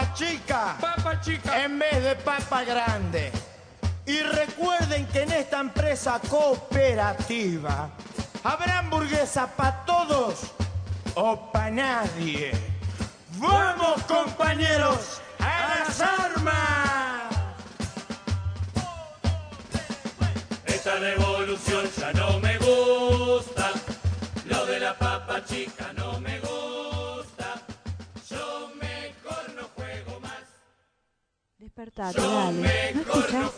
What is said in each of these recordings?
papa chica. Papa chica. En vez de papa grande. Y recuerden que en esta empresa cooperativa habrá hamburguesa para todos o para nadie. ¡Vamos, compañeros! ¡A las armas! Esta revolución ya no me gusta. Lo de la papa chica no me gusta. Despertate, dale. ¿No escuchas?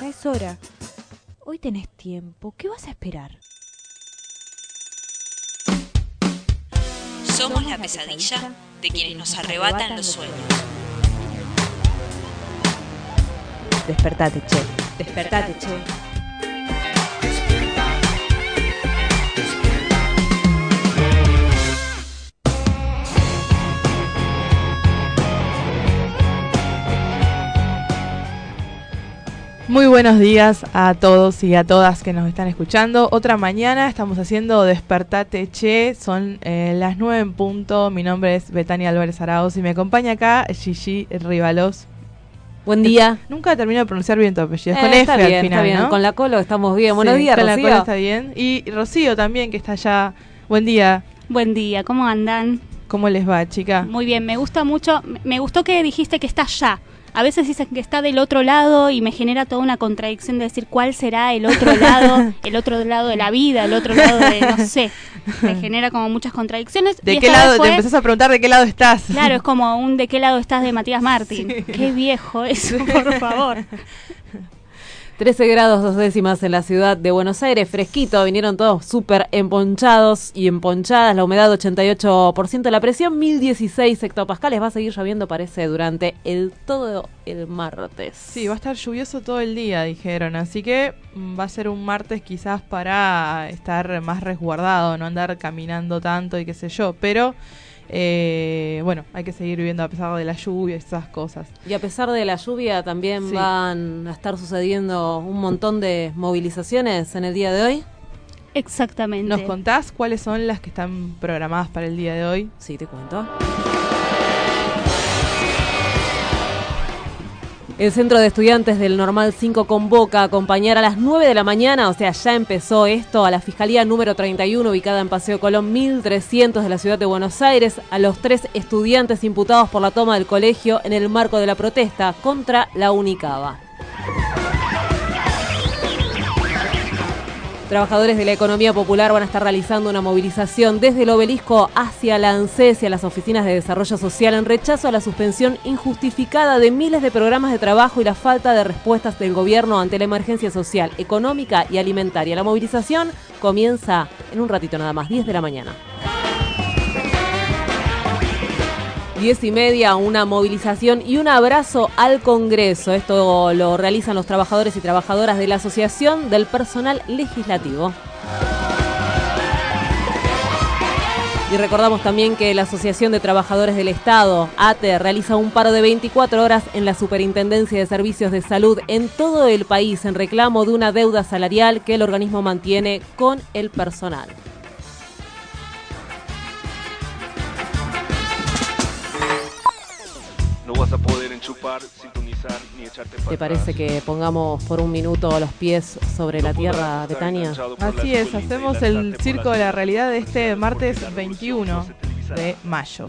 Ya es hora. Hoy tenés tiempo. ¿Qué vas a esperar? Somos la pesadilla de quienes nos arrebatan los sueños. Despertate, che. Despertate, che. Muy buenos días a todos y a todas que nos están escuchando. Otra mañana estamos haciendo Despertate Che, son eh, las 9 en punto. Mi nombre es Betania Álvarez Arauz y me acompaña acá Gigi Rivalos. Buen día. Nunca termino de pronunciar bien tu apellido, es Eh, con está F bien, al final, está bien. ¿no? Con la colo estamos bien. Buenos Sí, días, con la cola está bien. Y Rocío también, que está allá. Buen día. Buen día, ¿cómo andan? ¿Cómo les va, chica? Muy bien, me gusta mucho, me- me gustó que dijiste que está allá. A veces dicen que está del otro lado y me genera toda una contradicción de decir cuál será el otro lado, el otro lado de la vida, el otro lado de, no sé, me genera como muchas contradicciones. ¿De Y qué lado? fue- Te empezás a preguntar de qué lado estás. Claro, es como un de qué lado estás de Matías Martín. Sí. Qué viejo eso, por favor. 13 grados dos décimas en la ciudad de Buenos Aires, fresquito, vinieron todos súper emponchados y emponchadas, la humedad 88%, la presión 1016 hectopascales, va a seguir lloviendo parece durante el todo el martes. Sí, va a estar lluvioso todo el día, dijeron. Así que mm, va a ser un martes quizás para estar más resguardado, no andar caminando tanto y qué sé yo. Pero eh, bueno, hay que seguir viviendo a pesar de la lluvia y esas cosas. Y a pesar de la lluvia también Sí. van a estar sucediendo un montón de movilizaciones en el día de hoy. Exactamente. ¿Nos contás cuáles son las que están programadas para el día de hoy? Sí, te cuento. El Centro de Estudiantes del Normal 5 convoca a acompañar a las 9 de la mañana, o sea, ya empezó esto, a la Fiscalía número 31, ubicada en Paseo Colón 1300 de la ciudad de Buenos Aires, a los tres estudiantes imputados por la toma del colegio en el marco de la protesta contra la Unicaba. Trabajadores de la economía popular van a estar realizando una movilización desde el obelisco hacia la ANSES y a las oficinas de desarrollo social en rechazo a la suspensión injustificada de miles de programas de trabajo y la falta de respuestas del gobierno ante la emergencia social, económica y alimentaria. La movilización comienza en un ratito nada más, 10 de la mañana. Diez y media, una movilización y un abrazo al Congreso. Esto lo realizan los trabajadores y trabajadoras de la Asociación del Personal Legislativo. Y recordamos también que la Asociación de Trabajadores del Estado, ATE, realiza un paro de 24 horas en la Superintendencia de Servicios de Salud en todo el país en reclamo de una deuda salarial que el organismo mantiene con el personal. Vas a poder enchufar, sintonizar ni echarte para ¿Te parece que pongamos por un minuto los pies sobre la tierra, Betania? Así es, hacemos el circo de la realidad de este martes 21 de mayo.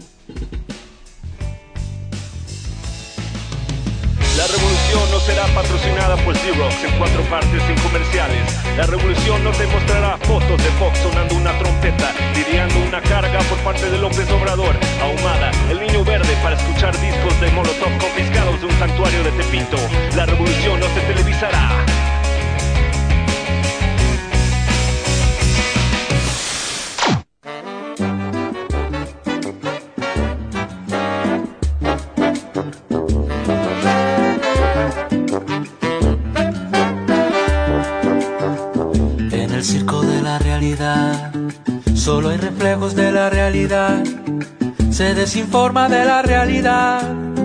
Patrocinada por Xerox en cuatro partes sin comerciales. La revolución no te mostrará fotos de Fox sonando una trompeta, lidiando una carga por parte de López Obrador, ahumada, el niño verde para escuchar discos de Molotov confiscados de un santuario de Tepito. La revolución no se televisará. Desinforma de la realidad.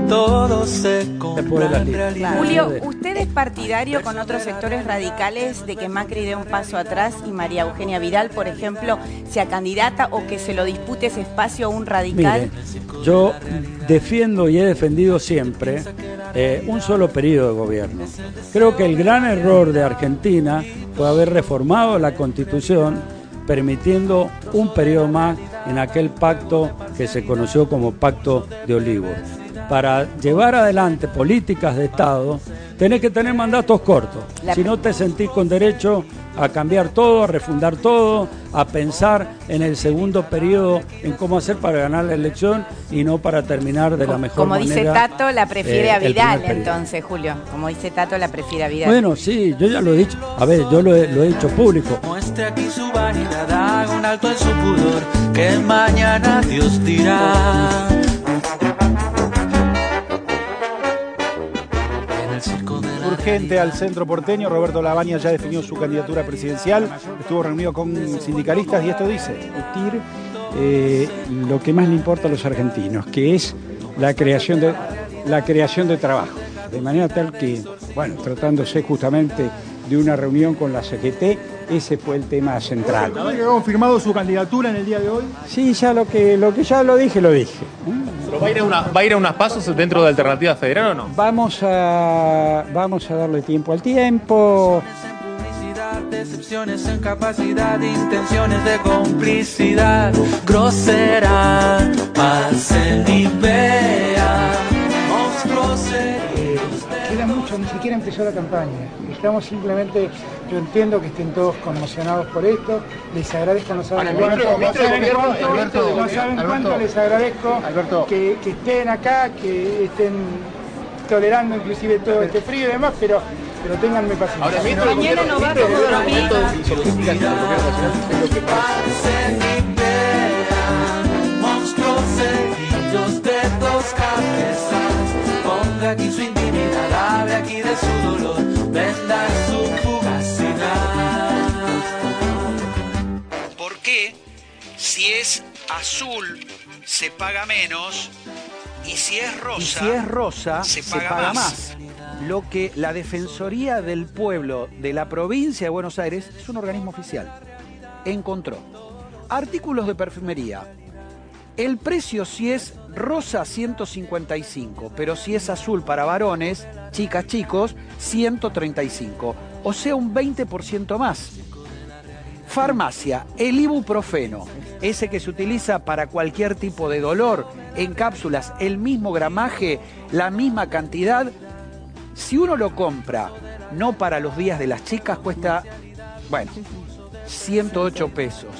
todo se compra. Julio, ¿usted es partidario con otros sectores radicales de que Macri dé un paso atrás y María Eugenia Vidal, por ejemplo, sea candidata o que se lo dispute ese espacio a un radical? Mire, yo defiendo y he defendido siempre eh, un solo periodo de gobierno. Creo que el gran error de Argentina fue haber reformado la constitución permitiendo un periodo más en aquel pacto que se conoció como Pacto de Olivos. Para llevar adelante políticas de Estado, tenés que tener mandatos cortos. La- Si no te sentís con derecho a cambiar todo, a refundar todo, a pensar en el segundo periodo, en cómo hacer para ganar la elección y no para terminar de la mejor Como manera. dice Tato, la prefiere eh, a Vidal, entonces, Julio. Como dice Tato, la prefiere a Vidal. Bueno, sí, yo ya lo he dicho. A ver, yo lo he, lo he dicho público. Muestre aquí su vanidad, haga un alto en su pudor, que mañana Dios dirá. Urgente al centro porteño, Roberto Labaña ya definió su candidatura presidencial, estuvo reunido con sindicalistas y esto dice. discutir eh, lo que más le importa a los argentinos, que es la creación de la creación de trabajo. De manera tal que, bueno, tratándose justamente de una reunión con la CGT, ese fue el tema central. ¿Ha confirmado su candidatura en el día de hoy? Sí, ya lo que lo que ya lo dije, lo dije. ¿Pero va a ir a, una- va a ir a unas pasos dentro de Alternativa Federal o no? Vamos a vamos a darle tiempo al tiempo. decepciones en capacidad, intenciones de complicidad, grosera, pasen y vean, monstruos serios. Queda mucho, ni siquiera empezó la campaña. Estamos simplemente, yo entiendo que estén todos conmocionados por esto, les agradezco, no saben, cuánto, les agradezco Alberto. que, que estén acá, que estén tolerando inclusive todo este frío y demás, pero, pero ténganme paciencia. Ahora, Mañana no va como monstruos seguidos de dos cabezas. Ponga aquí su hable aquí de su dolor, venda su fugacidad. ¿Por qué si es azul se paga menos y si es rosa, si es rosa, se paga, más. más. Lo que la Defensoría del Pueblo de la provincia de Buenos Aires es un organismo oficial. Encontró artículos de perfumería. El precio si es rosa 155, pero si es azul para varones, chicas, chicos, 135. O sea, un 20% más. Farmacia, el ibuprofeno, ese que se utiliza para cualquier tipo de dolor, en cápsulas, el mismo gramaje, la misma cantidad. Si uno lo compra, no para los días de las chicas, cuesta, bueno, 108 pesos.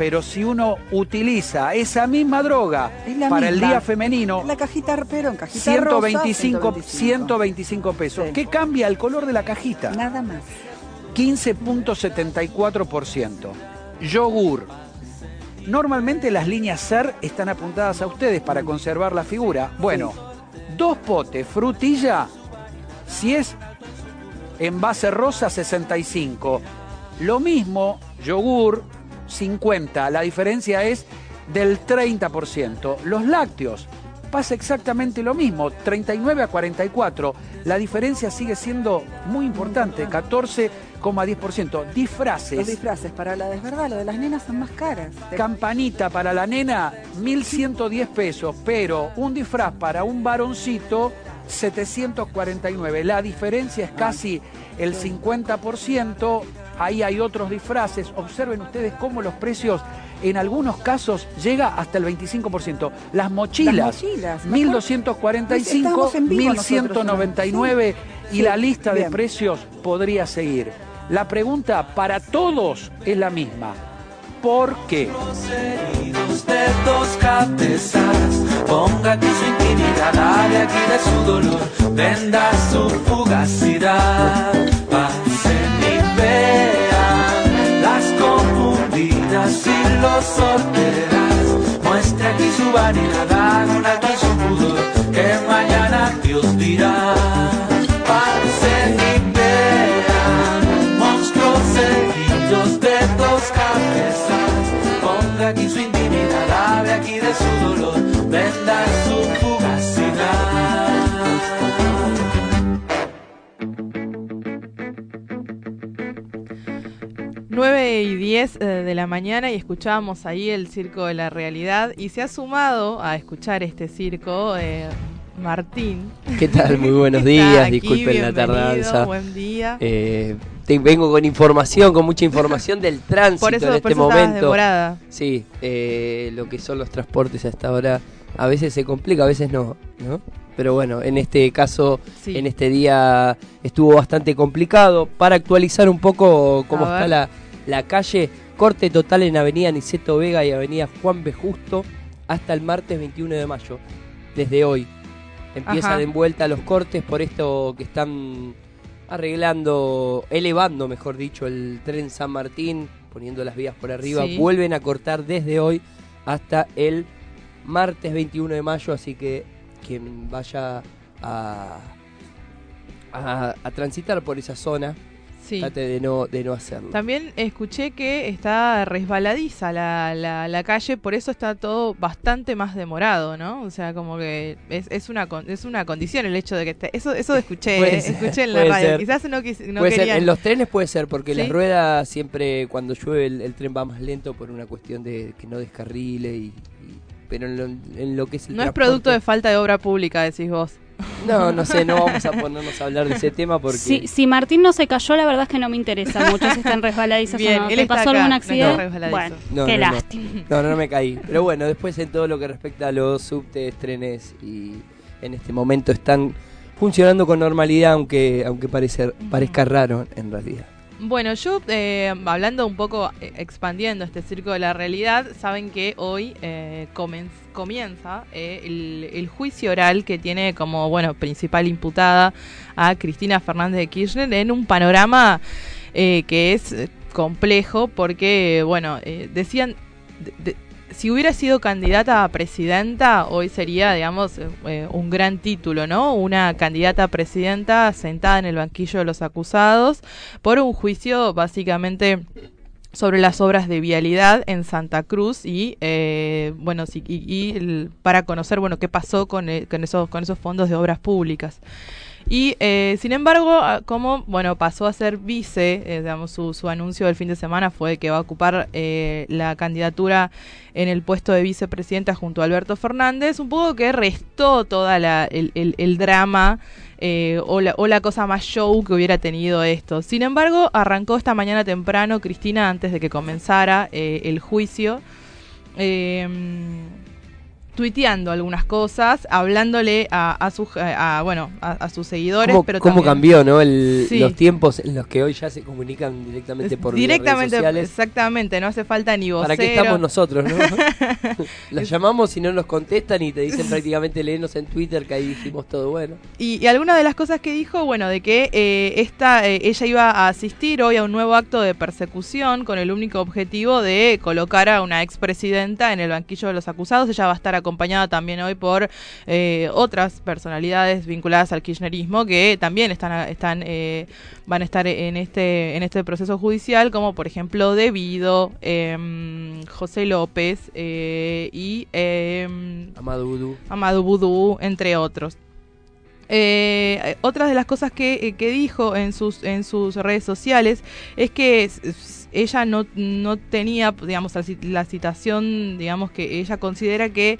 Pero si uno utiliza esa misma droga para el día femenino, La cajita, pero en cajita 125, rosa, 125 pesos. ¿Qué cambia el color de la cajita? Nada más. 15.74%. Yogur. Normalmente las líneas SER están apuntadas a ustedes para conservar la figura. Bueno, dos potes frutilla, si es en base rosa 65. Lo mismo, yogur 50. La diferencia es del 30%. Los lácteos pasa exactamente lo mismo, 39 a 44. La diferencia sigue siendo muy importante, 14,10%. Los Disfraces. disfraces para la desverdad, lo de las nenas son más caras. Campanita para la nena, 1.110 pesos, pero un disfraz para un varoncito, 749. La diferencia es casi el 50%. Ahí hay otros disfraces. Observen ustedes cómo los precios en algunos casos llega hasta el 25%. Las mochilas, Las mochilas, me 1245, Estamos en vivo nosotros, 1199 y Sí, la lista de precios podría seguir. La pregunta para todos es la misma. ¿Por qué? heridos de dos cabezas. Ponga aquí su intimidad, hable aquí de su dolor, venda su fugacidad. Pasen las confundidas y los sorteras. Muestre aquí su vanidad, haga un alto en su pudor, que mañana Dios dirá. 10 eh, de la mañana y escuchábamos ahí el Circo de la Realidad y se ha sumado a escuchar este circo eh, Martín. ¿Qué tal? Muy buenos días, aquí, disculpen la tardanza. Buen día. Eh, te- vengo con información, con mucha información del tránsito Por eso- en por este eso momento. demorada. Sí, eh, lo que son los transportes hasta ahora a veces se complica, a veces no, ¿no? Pero bueno, en este caso, Sí. en este día estuvo bastante complicado. Para actualizar un poco cómo A está ver. la, la calle, corte total en Avenida Niceto Vega y Avenida Juan B. Justo hasta el martes 21 de mayo, desde hoy. Empiezan Ajá. en vuelta los cortes por esto que están arreglando, elevando, mejor dicho, el tren San Martín, poniendo las vías por arriba. Sí. Vuelven a cortar desde hoy hasta el martes 21 de mayo, así que quien vaya a, a, a transitar por esa zona, Sí. trate de no, de no hacerlo. También escuché que está resbaladiza la, la, la calle, por eso está todo bastante más demorado, ¿no? O sea, como que es, es una es una condición el hecho de que esté. Eso eso escuché, eh, ser, escuché en la radio. ser. Quizás no, quis- no Puede ser, querían. En los trenes puede ser, porque las ¿Sí? ruedas siempre, cuando llueve, el, el tren va más lento por una cuestión de que no descarrile. Y, y- pero en lo, en lo que es el No es producto de falta de obra pública, decís vos. No, no sé, no vamos a ponernos a hablar de ese tema porque. Si, si Martín no se cayó, la verdad es que no me interesa mucho si están resbaladizas Bien, o no. él ¿Te está pasó acá, algún no accidente? resbaladizo. bueno, No, qué no, no. lástima. No, no, no me caí. Pero bueno, después en todo lo que respecta a los subtes, trenes y en este momento están funcionando con normalidad, aunque aunque parecer, parezca raro en realidad. Bueno, yo eh, hablando un poco, eh, expandiendo este circo de la realidad, saben que hoy eh, comienza eh, el, el juicio oral que tiene como bueno principal imputada a Cristina Fernández de Kirchner en un panorama eh, que es complejo porque bueno decían de- de- si hubiera sido candidata a presidenta, hoy sería, digamos, eh, un gran título, ¿no? Una candidata a presidenta sentada en el banquillo de los acusados por un juicio básicamente sobre las obras de vialidad en Santa Cruz y eh, bueno y, y el- para conocer bueno qué pasó eh, con esos con esos fondos de obras públicas y eh, sin embargo ah, como bueno pasó a ser vice eh, digamos su, su anuncio del fin de semana fue que va a ocupar eh, la candidatura en el puesto de vicepresidenta junto a Alberto Fernández un poco que restó toda la el, el- drama eh, o, la, o la cosa más show que hubiera tenido esto. Sin embargo, arrancó esta mañana temprano Cristina antes de que comenzara eh, el juicio. eh, tuiteando algunas cosas, hablándole a, a sus a, bueno a, a sus seguidores, ¿Cómo, pero cómo también- cambió, no? El- Sí. Los tiempos en los que hoy ya se comunican directamente por directamente, redes sociales. exactamente, no hace falta ni vocero. ¿Para qué estamos nosotros, no? Los llamamos y no nos contestan y te dicen prácticamente léenos en Twitter que ahí dijimos todo bueno. Y, y alguna de las cosas que dijo, bueno, de que eh, esta, eh, ella iba a asistir hoy a un nuevo acto de persecución con el único objetivo de colocar a una expresidenta en el banquillo de los acusados. Ella va a estar acompañada también hoy por eh, otras personalidades vinculadas al kirchnerismo que también están, están eh, van a estar en este en este proceso judicial, como por ejemplo Devido, em, José López eh, y em, Amado Vudú. Amadou entre otros. Eh, otra de las cosas que, eh, que dijo en sus, en sus redes sociales es que ella no, no tenía, digamos, la, ci- la citación, digamos, que ella considera que,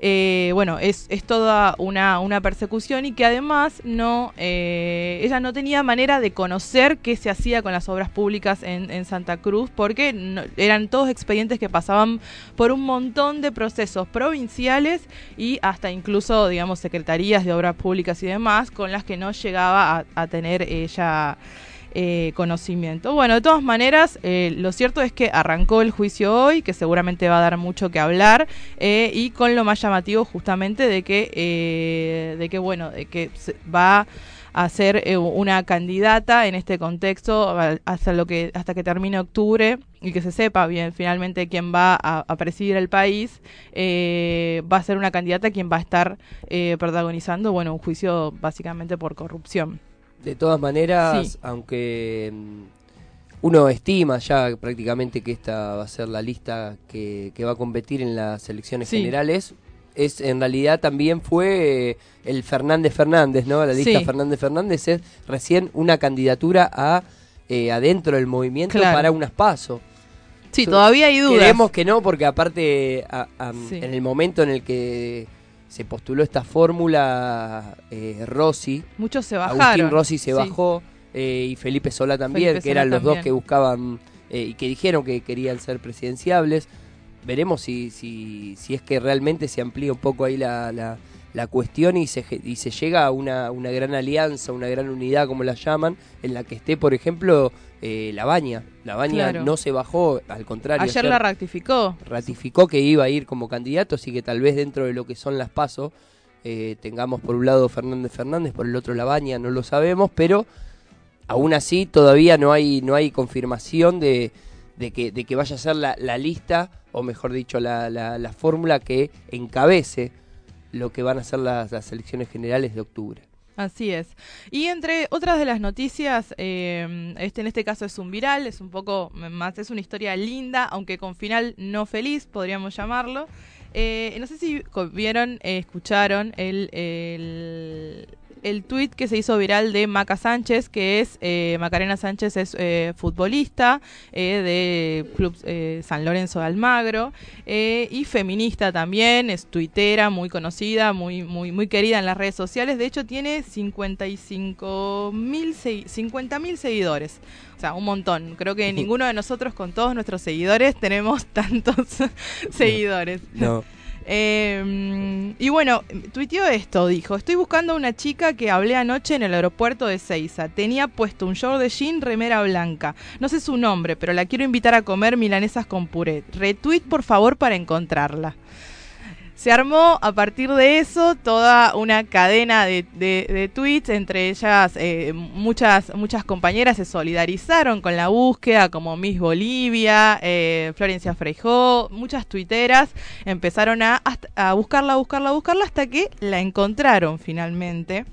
eh, bueno, es, es toda una, una persecución y que además no, eh, ella no tenía manera de conocer qué se hacía con las obras públicas en, en Santa Cruz porque eran todos expedientes que pasaban por un montón de procesos provinciales y hasta incluso, digamos, secretarías de obras públicas y demás con las que no llegaba a tener ella eh, conocimiento. Bueno, de todas maneras, eh, lo cierto es que arrancó el juicio hoy, que seguramente va a dar mucho que hablar, eh, y con lo más llamativo justamente de que, eh, de que bueno, de que va a ser eh, una candidata en este contexto hasta lo que hasta que termine octubre y que se sepa bien finalmente quién va a, a presidir el país eh, va a ser una candidata quien va a estar eh, protagonizando bueno un juicio básicamente por corrupción De todas maneras, Sí. aunque mm, uno estima ya prácticamente que esta va a ser la lista que, que va a competir en las elecciones Sí. generales, es en realidad también fue eh, el Fernández Fernández, ¿no? La lista Sí. Fernández Fernández es recién una candidatura a eh, adentro del movimiento Claro. para unas pasos. Sí, todavía hay dudas. Queremos que no, porque aparte, a- a- Sí. en el momento en el que se postuló esta fórmula, eh, Rossi, Muchos se bajaron. Agustín Rossi se Sí. bajó eh, y Felipe Solá también, Felipe que eran Solá los dos que buscaban eh, y que dijeron que querían ser presidenciables. Veremos si, si, si es que realmente se amplía un poco ahí la, la, la cuestión y se, y se llega a una, una gran alianza, una gran unidad, como la llaman, en la que esté, por ejemplo, eh, La Baña. La Baña Claro. no se bajó, al contrario. Ayer la ratificó. ratificó que iba a ir como candidato, así que tal vez dentro de lo que son las pasos eh, tengamos por un lado Fernández Fernández, por el otro La Baña, no lo sabemos, pero aún así todavía no hay, no hay confirmación de, de que, de que vaya a ser la, la lista, o mejor dicho, la, la, la fórmula que encabece lo que van a ser las, elecciones generales de octubre. Así es. Y entre otras de las noticias, eh, este en este caso es un viral, es un poco más, es una historia linda, aunque con final no feliz, podríamos llamarlo. Eh, no sé si vieron, eh, escucharon el, el tweet que se hizo viral de Maca Sánchez, que es, eh, Macarena Sánchez es eh, futbolista eh, de Club eh, San Lorenzo de Almagro eh, y feminista también, es tuitera, muy conocida, muy, muy, muy querida en las redes sociales. De hecho, tiene 55 mil 50 mil seguidores. O sea, un montón. Creo que ninguno de nosotros, con todos nuestros seguidores, tenemos tantos seguidores. No. Eh, y bueno, tuiteó esto, dijo, estoy buscando a una chica que hablé anoche en el aeropuerto de Seiza. Tenía puesto un short de jean, remera blanca. No sé su nombre, pero la quiero invitar a comer milanesas con puré. Retweet, por favor, para encontrarla. Se armó a partir de eso toda una cadena de, de- tweets, entre ellas eh, muchas, muchas compañeras se solidarizaron con la búsqueda, como Miss Bolivia, eh, Florencia Freijó, muchas tuiteras empezaron a, a buscarla, buscarla, buscarla hasta que la encontraron finalmente.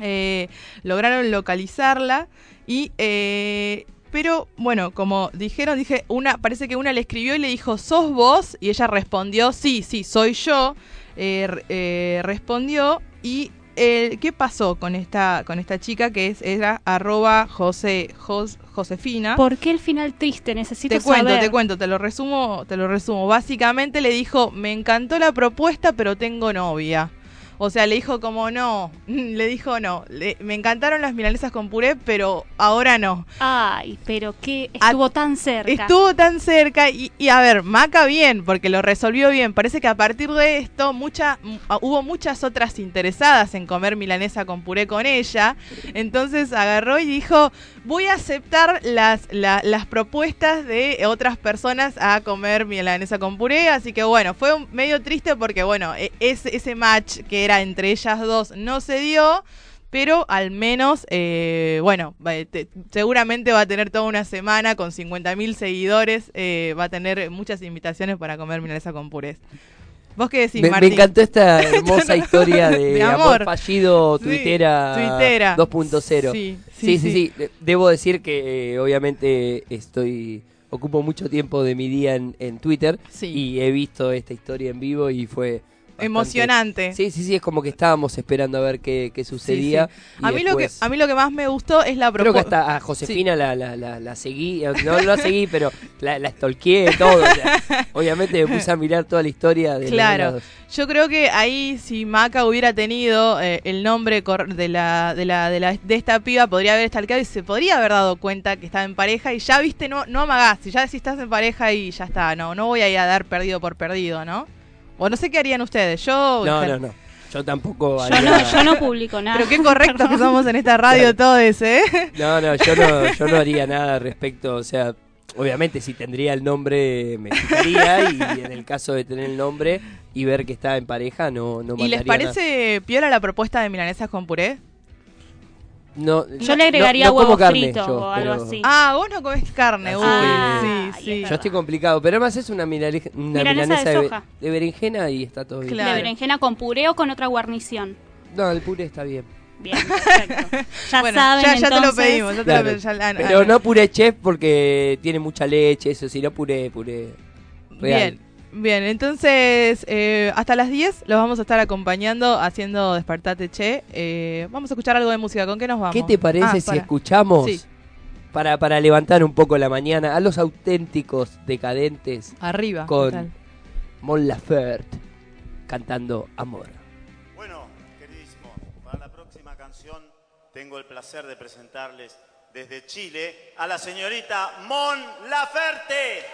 Eh, lograron localizarla y eh, pero bueno, como dijeron, dije, una, parece que una le escribió y le dijo, ¿sos vos? Y ella respondió, sí, sí, soy yo. Eh, eh, respondió y eh, ¿qué pasó con esta, con esta chica que es, era arroba Jose, Jos- Josefina? ¿Por qué el final triste? Necesito Te cuento, saber. te cuento, te lo resumo, te lo resumo. Básicamente le dijo, me encantó la propuesta, pero tengo novia. O sea, le dijo como no, le dijo no, le- me encantaron las milanesas con puré, pero ahora no. Ay, pero que estuvo tan cerca. Estuvo tan cerca y, y, a ver, Maca bien, porque lo resolvió bien. Parece que a partir de esto mucha, hubo muchas otras interesadas en comer milanesa con puré con ella. Entonces agarró y dijo, voy a aceptar las, la- las propuestas de otras personas a comer milanesa con puré. Así que bueno, fue medio triste porque bueno, e- ese, ese match que era entre ellas dos no se dio. Pero al menos, eh, bueno, te- seguramente va a tener toda una semana con 50.000 seguidores. eh, va a tener muchas invitaciones para comer milanesa con purés. ¿Vos qué decís, Me, encantó esta hermosa historia de, De amor. amor. fallido Sí, tuitera, tuitera. 2.0. Sí, sí, sí, sí, sí. De- Debo decir que eh, obviamente estoy ocupo mucho tiempo de mi día en, en Twitter Sí. y he visto esta historia en vivo y fue bastante- Emocionante. Sí, sí, sí, es como que estábamos esperando a ver qué, qué sucedía. sí. A mí, lo que, a mí lo que más me gustó es la Creo que propuesta. hasta a Josefina la, la, la, la seguí, no, no la seguí, pero la, la stalkeé todo. o sea, obviamente me puse a mirar toda la historia de Claro, yo creo que ahí si Maca hubiera tenido eh, el nombre de la, de la de la de esta piba podría haber stalkeado y se podría haber dado cuenta que estaba en pareja y ya viste no no amagás, si ya si estás en pareja y ya está, no no voy a ir a dar perdido por perdido, ¿no? O no sé qué harían ustedes. Yo No, no, no. Yo tampoco Yo haría- no, yo no publico nada. Pero qué correctos que somos en esta radio todos, ¿eh? No, no, yo no, yo no haría nada al respecto. O sea, obviamente si tendría el nombre me fijaría y en el caso de tener el nombre y ver que está en pareja no, no ¿Y les parece piola la propuesta de milanesas con puré? No, Yo le agregaría no, no como huevo carne frito yo, o algo pero- así. Ah, vos no comés carne, uy, Ah, sí, sí. Yo estoy complicado, pero además es una, milale- una Milanesa milanesa de de, soja. de berenjena y está todo bien. De berenjena con puré o con otra guarnición. No, el puré está bien. Bien, perfecto. Ya Bueno, saben, ya- ya te lo entonces. pedimos, ya te Claro. lo pedimos. ya- ah, Pero ah, no puré chef porque tiene mucha leche, eso, sino puré, puré real. Bien, bien. Entonces, eh, hasta las 10 los vamos a estar acompañando haciendo Despertate Che. Eh, vamos a escuchar algo de música. ¿Con qué nos vamos? ¿Qué te parece Ah, si para. escuchamos Sí. para, para levantar un poco la mañana a los auténticos decadentes. Arriba, Con total. Mon Laferte cantando Amor. Bueno, queridísimo, para la próxima canción tengo el placer de presentarles desde Chile a la señorita Mon Laferte.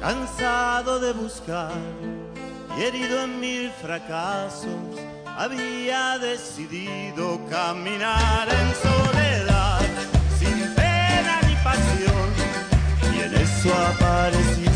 Cansado de buscar y herido en mil fracasos, había decidido caminar en soledad, sin pena ni pasión. Y en eso apareciste,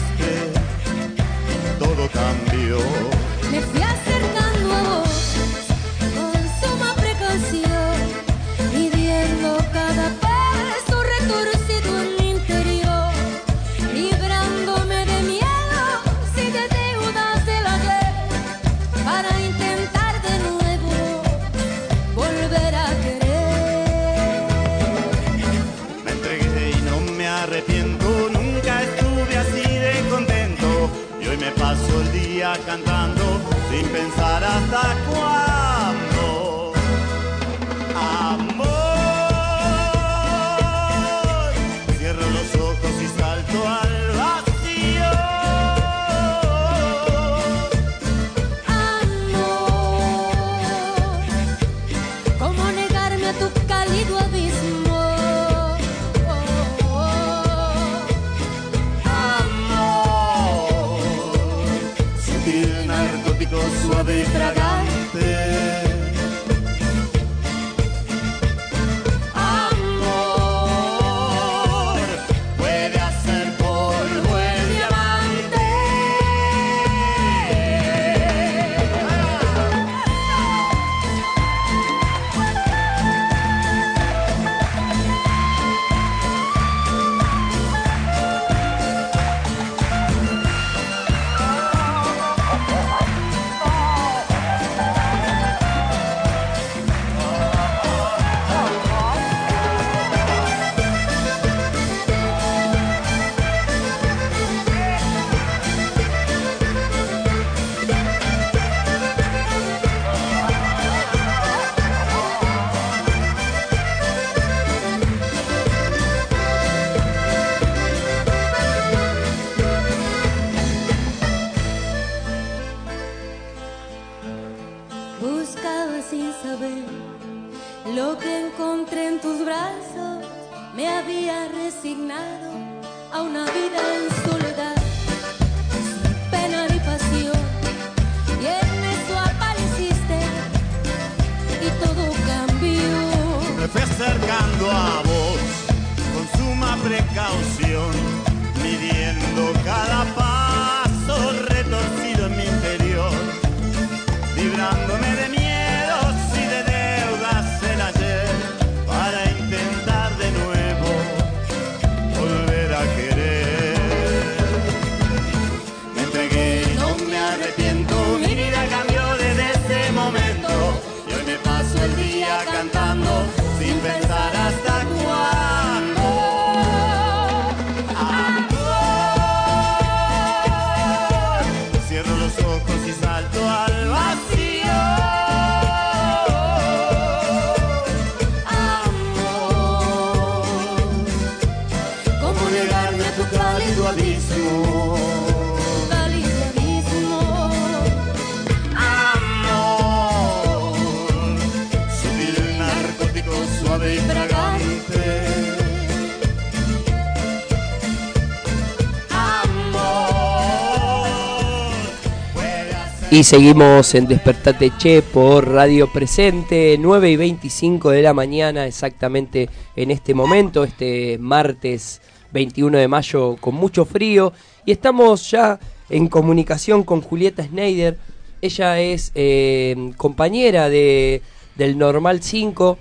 Y seguimos en Despertate Che por Radio Presente, 9 y 25 de la mañana, exactamente en este momento, este martes 21 de mayo, con mucho frío. Y estamos ya en comunicación con Julieta Schneider. Ella es eh, compañera de del Normal 5.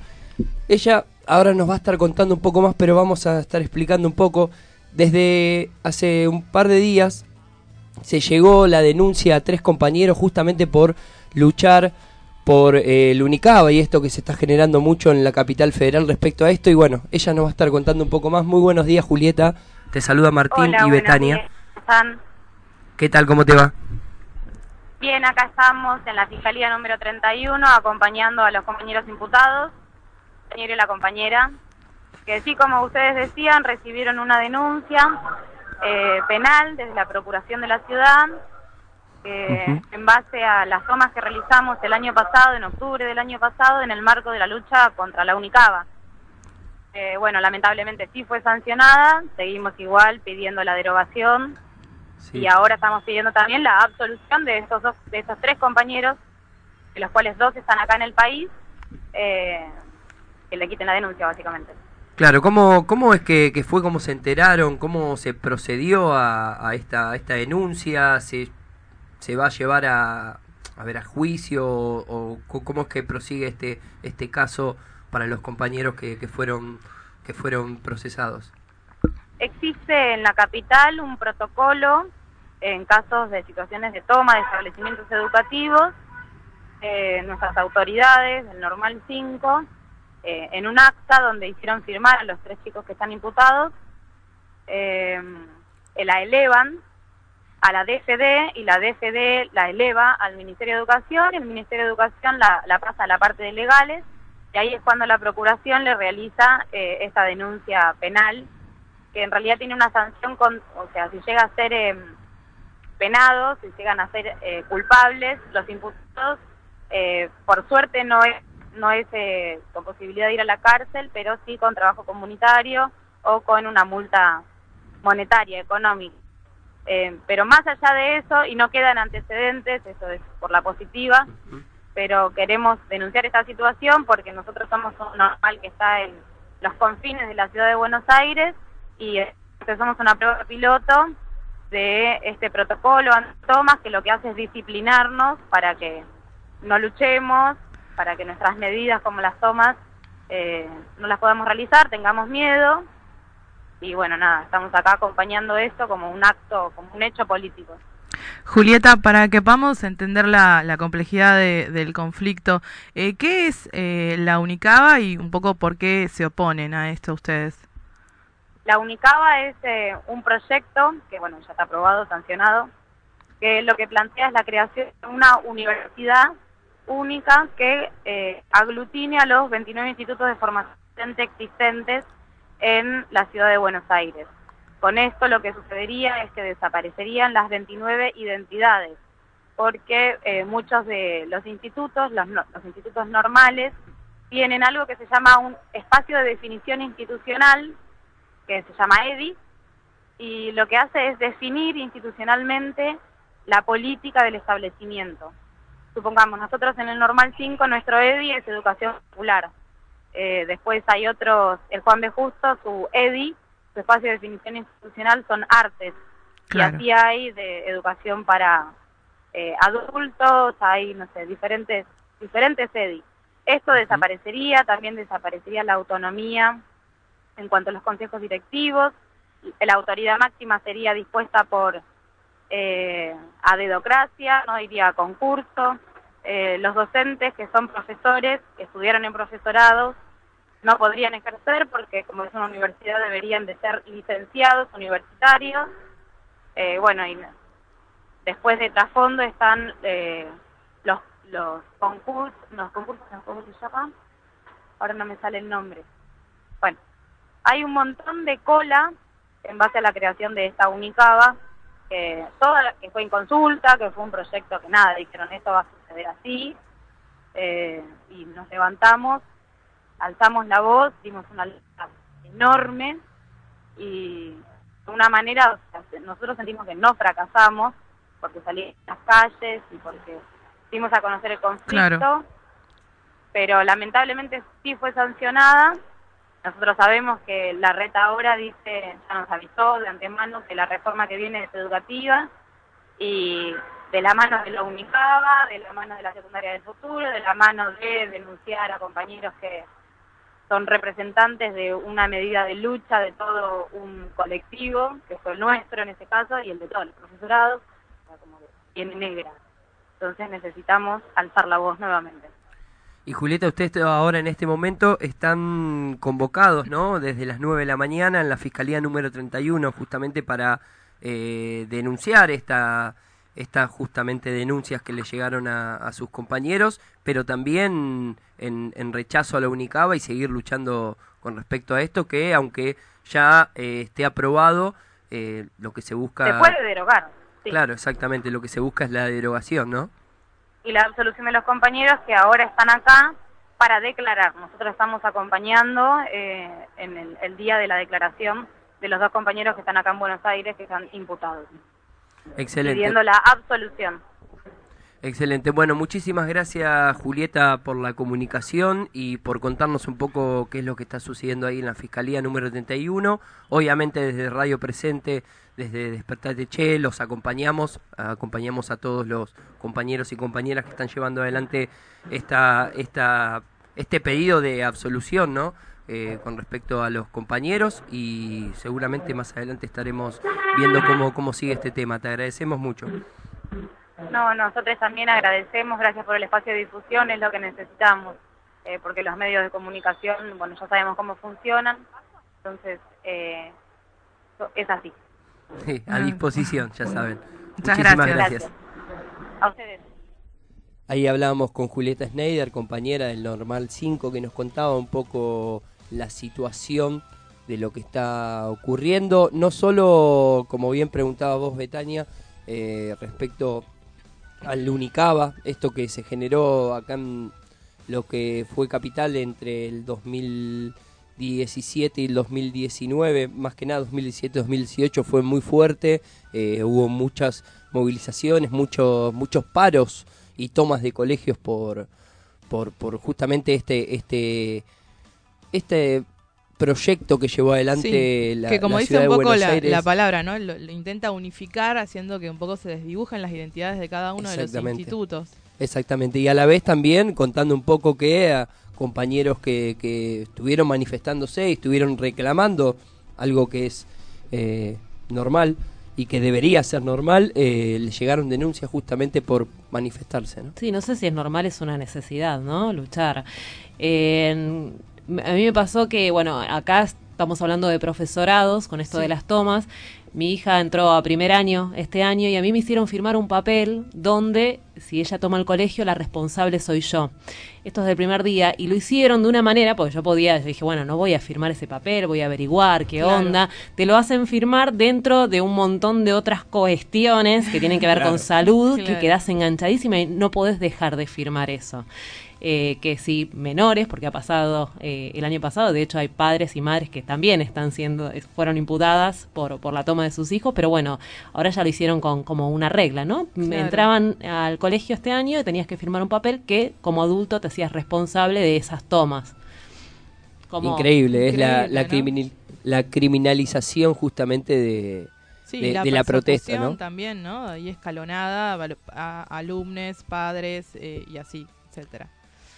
Ella ahora nos va a estar contando un poco más, pero vamos a estar explicando un poco. Desde hace un par de días se llegó la denuncia a tres compañeros justamente por luchar por eh, el Unicaba y esto que se está generando mucho en la capital federal respecto a esto. Y bueno, ella nos va a estar contando un poco más. Muy buenos días, Julieta. Te saluda Martín Hola, y Betania. días. ¿Cómo están? ¿Qué tal? ¿Cómo te va? Bien, acá estamos en la Fiscalía número 31 acompañando a los compañeros imputados, el compañero y la compañera, que sí, como ustedes decían, recibieron una denuncia eh, penal desde la Procuración de la Ciudad, que en base a las tomas que realizamos el año pasado, en octubre del año pasado, en el marco de la lucha contra la Unicaba. Eh, bueno, lamentablemente sí fue sancionada, seguimos igual pidiendo la derogación y ahora estamos pidiendo también la absolución de estos dos, de estos tres compañeros, de los cuales dos están acá en el país, eh, que le quiten la denuncia básicamente. Claro, ¿cómo, cómo es que, fue, cómo se enteraron, cómo se procedió a, a esta, esta denuncia? ¿Se, ¿Se va a llevar a, a ver a juicio o, cómo es que prosigue este, este caso para los compañeros que, que fueron que fueron procesados? Existe en la capital un protocolo en casos de situaciones de toma de establecimientos educativos, eh, nuestras autoridades, el Normal 5, eh, en un acta donde hicieron firmar a los tres chicos que están imputados, eh, la elevan a la DFD y la DFD la eleva al Ministerio de Educación el Ministerio de Educación la, la pasa a la parte de legales y ahí es cuando la Procuración le realiza eh, esta denuncia penal que en realidad tiene una sanción, con, o sea, si llega a ser eh, penados, si llegan a ser eh, culpables, los imputados, eh, por suerte no es, no es eh, con posibilidad de ir a la cárcel, pero sí con trabajo comunitario o con una multa monetaria, económica. Eh, pero más allá de eso, y no quedan antecedentes, eso es por la positiva, pero queremos denunciar esta situación porque nosotros somos un normal que está en los confines de la ciudad de Buenos Aires y eh, somos una prueba piloto de este protocolo antomas que lo que hace es disciplinarnos para que no luchemos, para que nuestras medidas como las tomas eh, no las podamos realizar, tengamos miedo y bueno, nada, estamos acá acompañando esto como un acto, como un hecho político. Julieta, para que podamos entender la, la complejidad de- del conflicto, eh, ¿qué es eh, la Unicaba y un poco por qué se oponen a esto ustedes? La Unicaba es eh, un proyecto que, bueno, ya está aprobado, sancionado, que lo que plantea es la creación de una universidad única que eh, aglutine a los 29 institutos de formación existentes en la ciudad de Buenos Aires. Con esto lo que sucedería es que desaparecerían las 29 identidades, porque eh, muchos de los institutos, los, los institutos normales, tienen algo que se llama un espacio de definición institucional, que se llama EDI, y lo que hace es definir institucionalmente la política del establecimiento. Supongamos, nosotros en el Normal 5, nuestro EDI es educación popular. Eh, después hay otros, el Juan B. Justo, su EDI, su espacio de definición institucional son artes. Claro. Y así hay de educación para eh, adultos, hay, no sé, diferentes, diferentes EDI. Esto desaparecería, también desaparecería la autonomía en cuanto a los consejos directivos. La autoridad máxima sería dispuesta por eh, a dedocracia, no iría a concurso. Eh, los docentes que son profesores, que estudiaron en profesorado, no podrían ejercer porque como es una universidad deberían de ser licenciados universitarios. Eh, bueno, y después de trasfondo están eh, los, los concursos, los concursos, ¿cómo se llama? Ahora no me sale el nombre. Bueno, hay un montón de cola en base a la creación de esta Unicaba, que, toda la- que fue en consulta, que fue un proyecto que nada, dijeron esto va a suceder así, eh, y nos levantamos, alzamos la voz, dimos una lucha enorme, y de una manera, o sea, se- nosotros sentimos que no fracasamos, porque salimos a las calles y porque dimos a conocer el conflicto, Claro. pero lamentablemente sí fue sancionada. Nosotros sabemos que la reta ahora dice, ya nos avisó de antemano que la reforma que viene es educativa y de la mano de la UNICABA, de la mano de la Secundaria del Futuro, de la mano de denunciar a compañeros que son representantes de una medida de lucha de todo un colectivo, que fue el nuestro en este caso, y el de todo el profesorado, o sea, como negra. Entonces necesitamos alzar la voz nuevamente. Y Julieta, ustedes ahora en este momento están convocados, ¿no? Desde las 9 de la mañana en la Fiscalía número 31, justamente para eh, denunciar esta, esta justamente denuncias que le llegaron a, a sus compañeros, pero también en, en rechazo a la Unicaba y seguir luchando con respecto a esto, que aunque ya eh, esté aprobado, eh, lo que se busca... Se puede derogar, sí. Claro, exactamente, lo que se busca es la derogación, ¿no? Y la absolución de los compañeros que ahora están acá para declarar. Nosotros estamos acompañando eh, en el, el día de la declaración de los dos compañeros que están acá en Buenos Aires que están imputados, Excelente. pidiendo la absolución. Excelente. Bueno, muchísimas gracias Julieta por la comunicación y por contarnos un poco qué es lo que está sucediendo ahí en la Fiscalía número 31. Obviamente desde Radio Presente, desde Despertate Che, los acompañamos, acompañamos a todos los compañeros y compañeras que están llevando adelante esta, esta, este pedido de absolución, ¿no? Eh, con respecto a los compañeros y seguramente más adelante estaremos viendo cómo, cómo sigue este tema. Te agradecemos mucho. No, nosotros también agradecemos, gracias por el espacio de difusión, es lo que necesitamos, eh, porque los medios de comunicación, bueno, ya sabemos cómo funcionan, entonces eh, es así. Sí, a disposición, ya saben. Muchas Muchísimas gracias. gracias. A ustedes. Ahí hablábamos con Julieta Schneider, compañera del Normal 5, que nos contaba un poco la situación de lo que está ocurriendo, no solo, como bien preguntaba vos, Betania, eh, respecto al Unicaba, esto que se generó acá en lo que fue capital entre el 2017 y el 2019, más que nada 2017-2018 fue muy fuerte, eh, hubo muchas movilizaciones, muchos muchos paros y tomas de colegios por, por, por justamente este, este, este proyecto que llevó adelante Sí, la, que como la dice ciudad un poco la, la palabra, ¿no? Lo, lo intenta unificar haciendo que un poco se desdibujen las identidades de cada uno de los institutos. Exactamente, y a la vez también contando un poco que a compañeros que, que estuvieron manifestándose y estuvieron reclamando algo que es eh, normal y que debería ser normal, eh, le llegaron denuncias justamente por manifestarse. ¿no? Sí, no sé si es normal, es una necesidad, ¿no? Luchar. Eh, a mí me pasó que, bueno, acá estamos hablando de profesorados con esto Sí. de las tomas. Mi hija entró a primer año este año y a mí me hicieron firmar un papel donde, si ella toma el colegio, la responsable soy yo. Esto es del primer día y lo hicieron de una manera, porque yo podía, yo dije, bueno, no voy a firmar ese papel, voy a averiguar qué Claro. onda. Te lo hacen firmar dentro de un montón de otras cuestiones que tienen que ver Claro. con salud, que quedás enganchadísima y no podés dejar de firmar eso. Eh, que sí, menores, porque ha pasado eh, el año pasado, de hecho hay padres y madres que también están siendo, eh, fueron imputadas por, por la toma de sus hijos, pero bueno, ahora ya lo hicieron con como una regla, ¿no? Claro. Entraban al colegio este año y tenías que firmar un papel que como adulto te hacías responsable de esas tomas. Como- Increíble, es la, Increíble, la, ¿no? criminal- la criminalización justamente de, Sí, de, la, de la protesta, también, ¿no? Y escalonada val- a, alumnos, padres eh, y así, etcétera.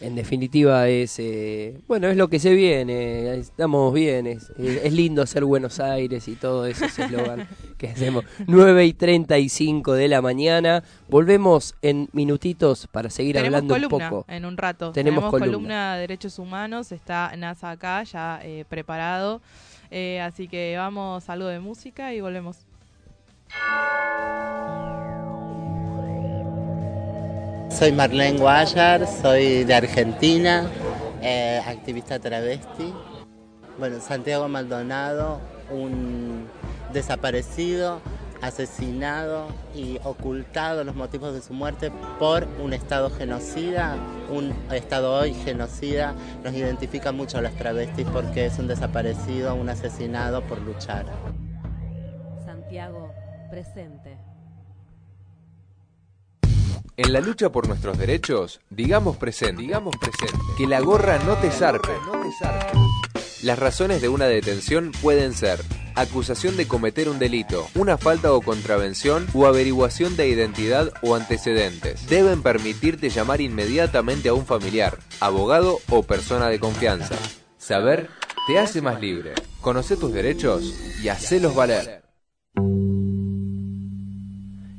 En definitiva es, eh, bueno, es lo que se viene, estamos bien, es, es- lindo ser Buenos Aires y todo eso, ese eslogan que hacemos. 9 y 35 de la mañana, volvemos en minutitos para seguir Tenemos hablando un poco. en un rato. Tenemos, columna. de derechos humanos, está NASA acá ya eh, preparado. Eh, así que vamos a algo de música y volvemos. Soy Marlene Guayar, soy de Argentina, eh, activista travesti. Bueno, Santiago Maldonado, un desaparecido, asesinado y ocultado los motivos de su muerte por un Estado genocida, un Estado hoy genocida. Nos identifica mucho a los travestis porque es un desaparecido, un asesinado por luchar. Santiago, presente. En la lucha por nuestros derechos, digamos presente, digamos presente. Que la gorra no te zarpe. Las razones de una detención pueden ser acusación de cometer un delito, una falta o contravención o averiguación de identidad o antecedentes. Deben permitirte llamar inmediatamente a un familiar, abogado o persona de confianza. Saber te hace más libre. Conoce tus derechos y hacelos valer.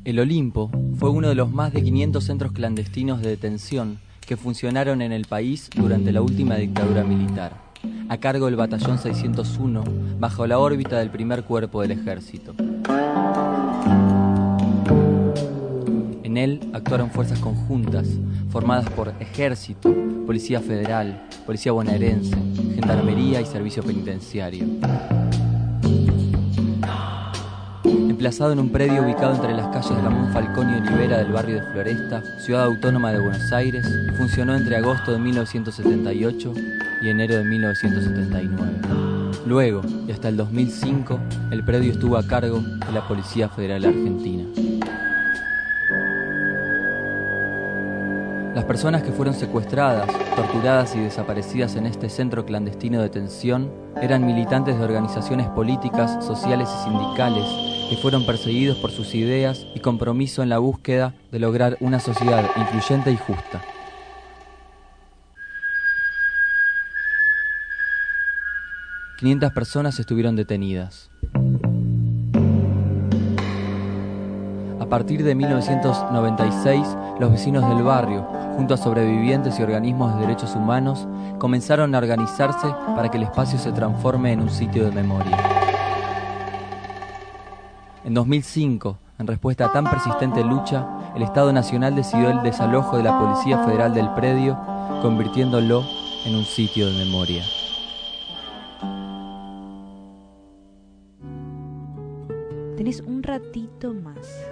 El Olimpo fue uno de los más de 500 centros clandestinos de detención que funcionaron en el país durante la última dictadura militar, a cargo del Batallón 601, bajo la órbita del primer cuerpo del ejército. En él actuaron fuerzas conjuntas, formadas por Ejército, Policía Federal, Policía Bonaerense, Gendarmería y Servicio Penitenciario. Emplazado en un predio ubicado entre las calles Ramón Falcón y Olivera del barrio de Floresta, ciudad autónoma de Buenos Aires, funcionó entre agosto de 1978 y enero de 1979. Luego, y hasta el 2005, el predio estuvo a cargo de la Policía Federal Argentina. Las personas que fueron secuestradas, torturadas y desaparecidas en este centro clandestino de detención eran militantes de organizaciones políticas, sociales y sindicales que fueron perseguidos por sus ideas y compromiso en la búsqueda de lograr una sociedad incluyente y justa. ...500 personas estuvieron detenidas. Partir de 1996, los vecinos del barrio, junto a sobrevivientes y organismos de derechos humanos, comenzaron a organizarse para que el espacio se transforme en un sitio de memoria. En 2005, en respuesta a tan persistente lucha, el Estado Nacional decidió el desalojo de la Policía Federal del predio, convirtiéndolo en un sitio de memoria. Tenés un ratito más.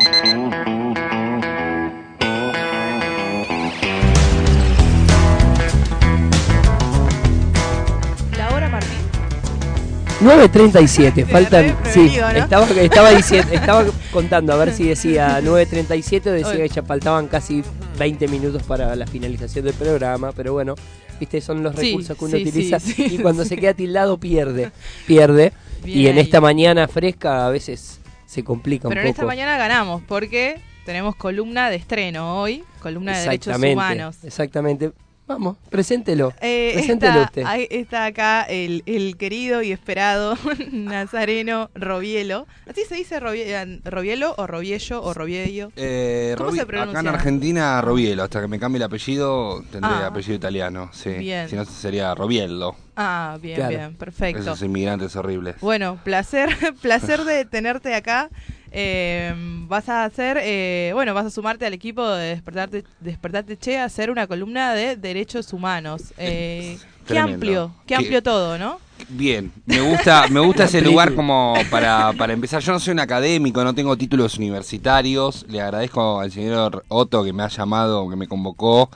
9.37, faltan. Sí, ¿no? estaba, estaba, diciendo, estaba contando a ver si decía 9.37 o decía que ya faltaban casi 20 minutos para la finalización del programa, pero bueno, viste, son los Sí, recursos que uno sí, utiliza sí, y cuando se queda tildado pierde, pierde. Bien y en ahí. esta mañana fresca a veces se complica Pero un en esta poco. mañana ganamos porque tenemos columna de estreno hoy, columna de derechos humanos. Exactamente. Vamos, preséntelo. Eh, preséntelo está, usted. ahí está acá el, el querido y esperado Nazareno Robielo. ¿Así se dice Robie- Robielo o Robiello o Robiello? Eh, ¿Cómo Robi- se acá pronuncia? en Argentina, Robielo. Hasta que me cambie el apellido, tendré Ah. apellido italiano. Sí. Bien. Si no, sería Robiello. Ah, bien, Claro. bien, perfecto. Esos inmigrantes horribles. Bueno, placer, placer de tenerte acá. Eh, vas a hacer, eh, bueno, vas a sumarte al equipo de Despertarte, Despertarte Che a hacer una columna de derechos humanos. Eh, qué amplio, qué Qué- amplio todo, ¿no? Bien, me gusta, me gusta ese lugar como para, para empezar. Yo no soy un académico, no tengo títulos universitarios. Le agradezco al señor Otto que me ha llamado, que me convocó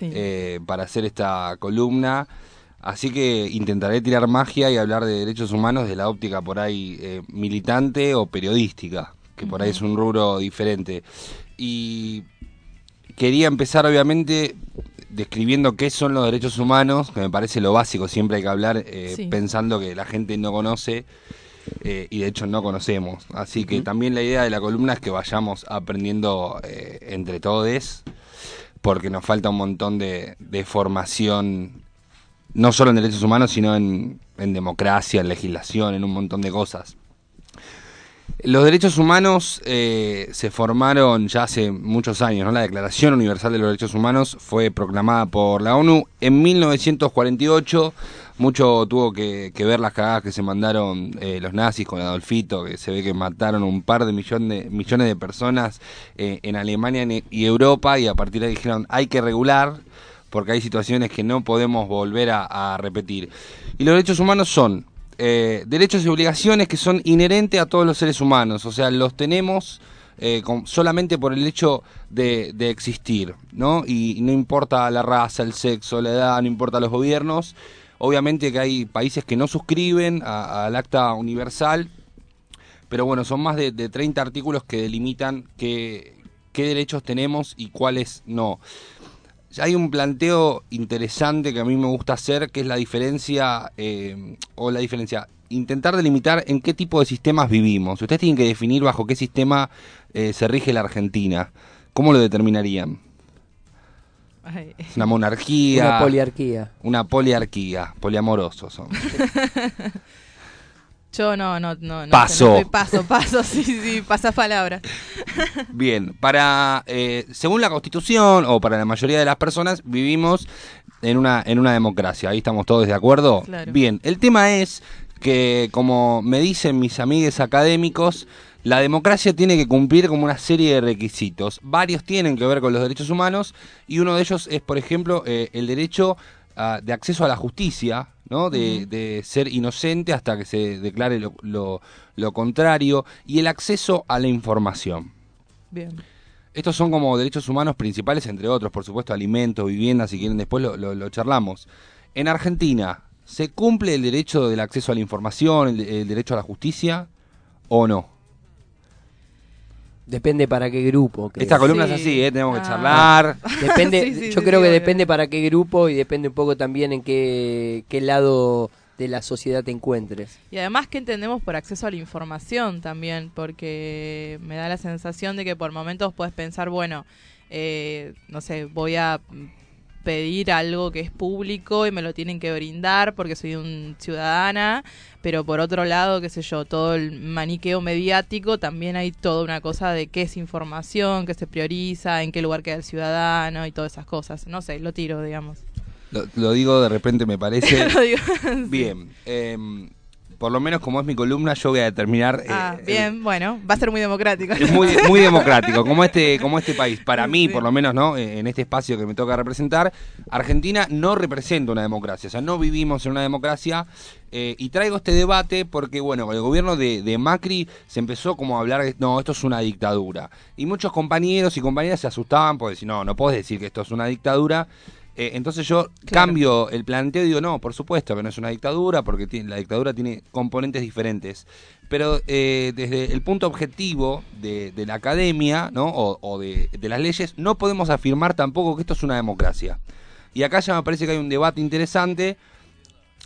eh, para hacer esta columna. Así que intentaré tirar magia y hablar de derechos humanos desde la óptica por ahí eh, militante o periodística, que por ahí es un rubro diferente. Y quería empezar obviamente describiendo qué son los derechos humanos, que me parece lo básico, siempre hay que hablar eh, Sí. pensando que la gente no conoce eh, y de hecho no conocemos. Así que también la idea de la columna es que vayamos aprendiendo entre todos, porque nos falta un montón de, de formación, no solo en derechos humanos, sino en, en democracia, en legislación, en un montón de cosas. Los derechos humanos eh, se formaron ya hace muchos años, ¿no? La Declaración Universal de los Derechos Humanos fue proclamada por la ONU en 1948. Mucho tuvo que, que ver las cagadas que se mandaron eh, los nazis con Adolfito, que se ve que mataron un par de, de millones de personas eh, en Alemania y Europa y a partir de ahí dijeron hay que regular porque hay situaciones que no podemos volver a, repetir. Y los derechos humanos son eh, derechos y obligaciones que son inherentes a todos los seres humanos, o sea, los tenemos eh, solamente por el hecho de, existir, ¿no? Y, no importa la raza, el sexo, la edad, no importa los gobiernos, Obviamente que hay países que no suscriben al acta universal, pero bueno, son más de, de 30 artículos que delimitan qué, qué derechos tenemos y cuáles no. Hay un planteo interesante que a mí me gusta hacer, que es la diferencia, eh, o la diferencia, intentar delimitar en qué tipo de sistemas vivimos. Ustedes tienen que definir bajo qué sistema eh, se rige la Argentina. ¿Cómo lo determinarían? Ay. ¿Es una monarquía? Una poliarquía. Una poliarquía, poliamorosos son. Yo no, no, no. no Paso. paso, paso, sí, sí, pasa palabra. Bien, para eh, según la Constitución o para la mayoría de las personas vivimos en una en una democracia. Ahí estamos todos de acuerdo. Claro. Bien, el tema es que como me dicen mis amigues académicos, la democracia tiene que cumplir como una serie de requisitos. Varios tienen que ver con los derechos humanos y uno de ellos es, por ejemplo, eh, el derecho ah, de acceso a la justicia, ¿no? De, de ser inocente hasta que se declare lo, lo- lo contrario y el acceso a la información. Bien. Estos son como derechos humanos principales, entre otros, por supuesto, alimentos, vivienda, si quieren después lo, lo- lo charlamos. En Argentina, ¿se cumple el derecho del acceso a la información, el, el derecho a la justicia o no? Depende para qué grupo. creo. Esta columna es así, ¿eh? tenemos que charlar. Depende, Sí, sí, yo sí, creo sí, que obvio. depende para qué grupo y depende un poco también en qué, qué lado de la sociedad te encuentres. Y además, ¿qué entendemos por acceso a la información también? Porque me da la sensación de que por momentos puedes pensar, bueno, eh, no sé, voy a pedir algo que es público y me lo tienen que brindar porque soy un ciudadana, pero por otro lado, qué sé yo, todo el maniqueo mediático, también hay toda una cosa de qué es información, qué se prioriza, en qué lugar queda el ciudadano y todas esas cosas. No sé, lo tiro, digamos. Lo, lo digo de repente, me parece. Lo digo, Bien. em, por lo menos como es mi columna, yo voy a determinar... eh, Ah, el- bien, bueno, va a ser muy democrático. Es muy, muy democrático, como este, como este país. Para mí, por lo menos, ¿no? Eh, En este espacio que me toca representar, Argentina no representa una democracia. O sea, no vivimos en una democracia. eh, y traigo este debate porque, bueno, con el gobierno de, de Macri se empezó como a hablar de, no, esto es una dictadura. Y muchos compañeros y compañeras se asustaban porque decir, no, no puedes decir que esto es una dictadura. Eh, entonces yo cambio el planteo y digo, no, por supuesto que no es una dictadura, porque tiene- la dictadura tiene componentes diferentes. Pero eh, desde el punto objetivo de, de la academia ¿no? o, o de, de las leyes, no podemos afirmar tampoco que esto es una democracia. Y acá ya me parece que hay un debate interesante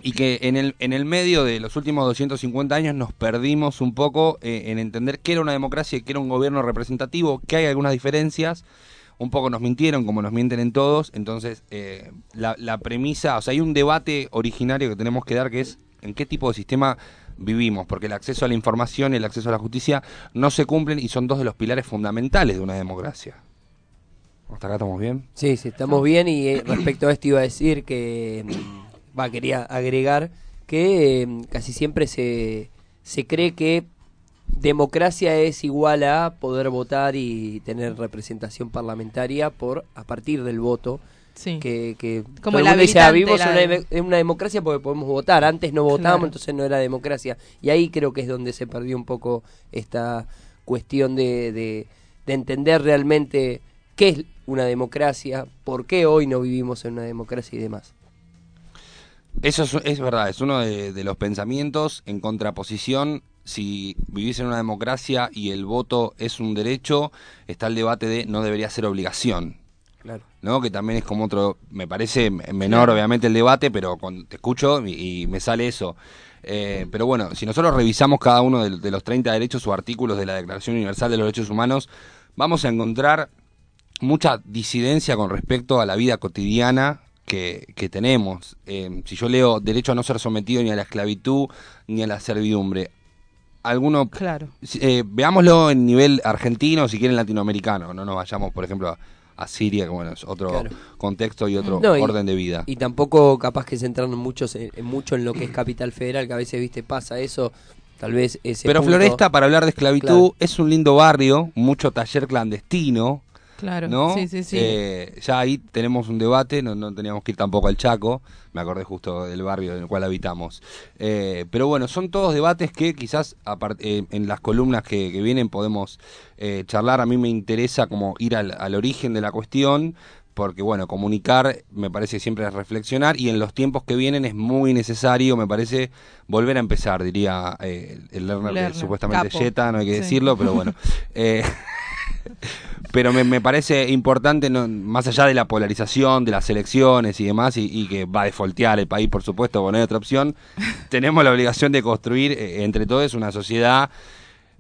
y que en el, en el medio de los últimos 250 años nos perdimos un poco eh, en entender qué era una democracia y qué era un gobierno representativo, que hay algunas diferencias un poco nos mintieron, como nos mienten en todos. Entonces, eh, la, la premisa, o sea, hay un debate originario que tenemos que dar que es en qué tipo de sistema vivimos, porque el acceso a la información y el acceso a la justicia no se cumplen y son dos de los pilares fundamentales de una democracia. ¿Hasta acá estamos bien? Sí, sí, estamos bien y eh, respecto a esto iba a decir que, mm, va, quería agregar que eh, casi siempre se, se cree que democracia es igual a poder votar y tener representación parlamentaria por a partir del voto. Sí. Que, que Como todo el mundo dice, habilitante, "Ah, vivimos la en una, en democracia porque podemos votar. Antes no votábamos, Claro. entonces no era democracia. Y ahí creo que es donde se perdió un poco esta cuestión de, de, de entender realmente qué es una democracia, por qué hoy no vivimos en una democracia y demás. Eso es, es verdad, es uno de, de los pensamientos en contraposición. Si vivís en una democracia y el voto es un derecho, está el debate de no debería ser obligación. Claro. ¿no? Que también es como otro, me parece menor obviamente el debate, pero cuando te escucho y, y me sale eso. Eh, pero bueno, si nosotros revisamos cada uno de, de los 30 derechos o artículos de la Declaración Universal de los Derechos Humanos, vamos a encontrar mucha disidencia con respecto a la vida cotidiana que, que tenemos. Eh, si yo leo derecho a no ser sometido ni a la esclavitud ni a la servidumbre, alguno Claro. eh, veámoslo en nivel argentino, si quieren latinoamericano, no nos vayamos, por ejemplo, a, a Siria, que bueno, es otro Claro. contexto y otro No, y- orden de vida. Y tampoco capaz que centrarnos muchos en, en mucho en lo que es capital federal, que a veces, viste, pasa eso, tal vez ese Pero punto- Floresta, para hablar de esclavitud, Claro. es un lindo barrio, mucho taller clandestino. Claro, ¿no? sí, sí, sí. Eh, ya ahí tenemos un debate, no, no teníamos que ir tampoco al Chaco, me acordé justo del barrio en el cual habitamos. Eh, pero bueno, son todos debates que quizás eh, en las columnas que, que vienen podemos eh, charlar. A mí me interesa como ir al, al origen de la cuestión porque bueno, comunicar me parece siempre es reflexionar y en los tiempos que vienen es muy necesario, me parece, volver a empezar, diría eh, el Lerner, que supuestamente capo. Jetta, no hay que Sí. decirlo, pero bueno. Eh, pero me, me parece importante, no, más allá de la polarización, de las elecciones y demás, y, y que va a desfoltear el país, por supuesto, porque no hay otra opción, tenemos la obligación de construir eh, entre todos una sociedad,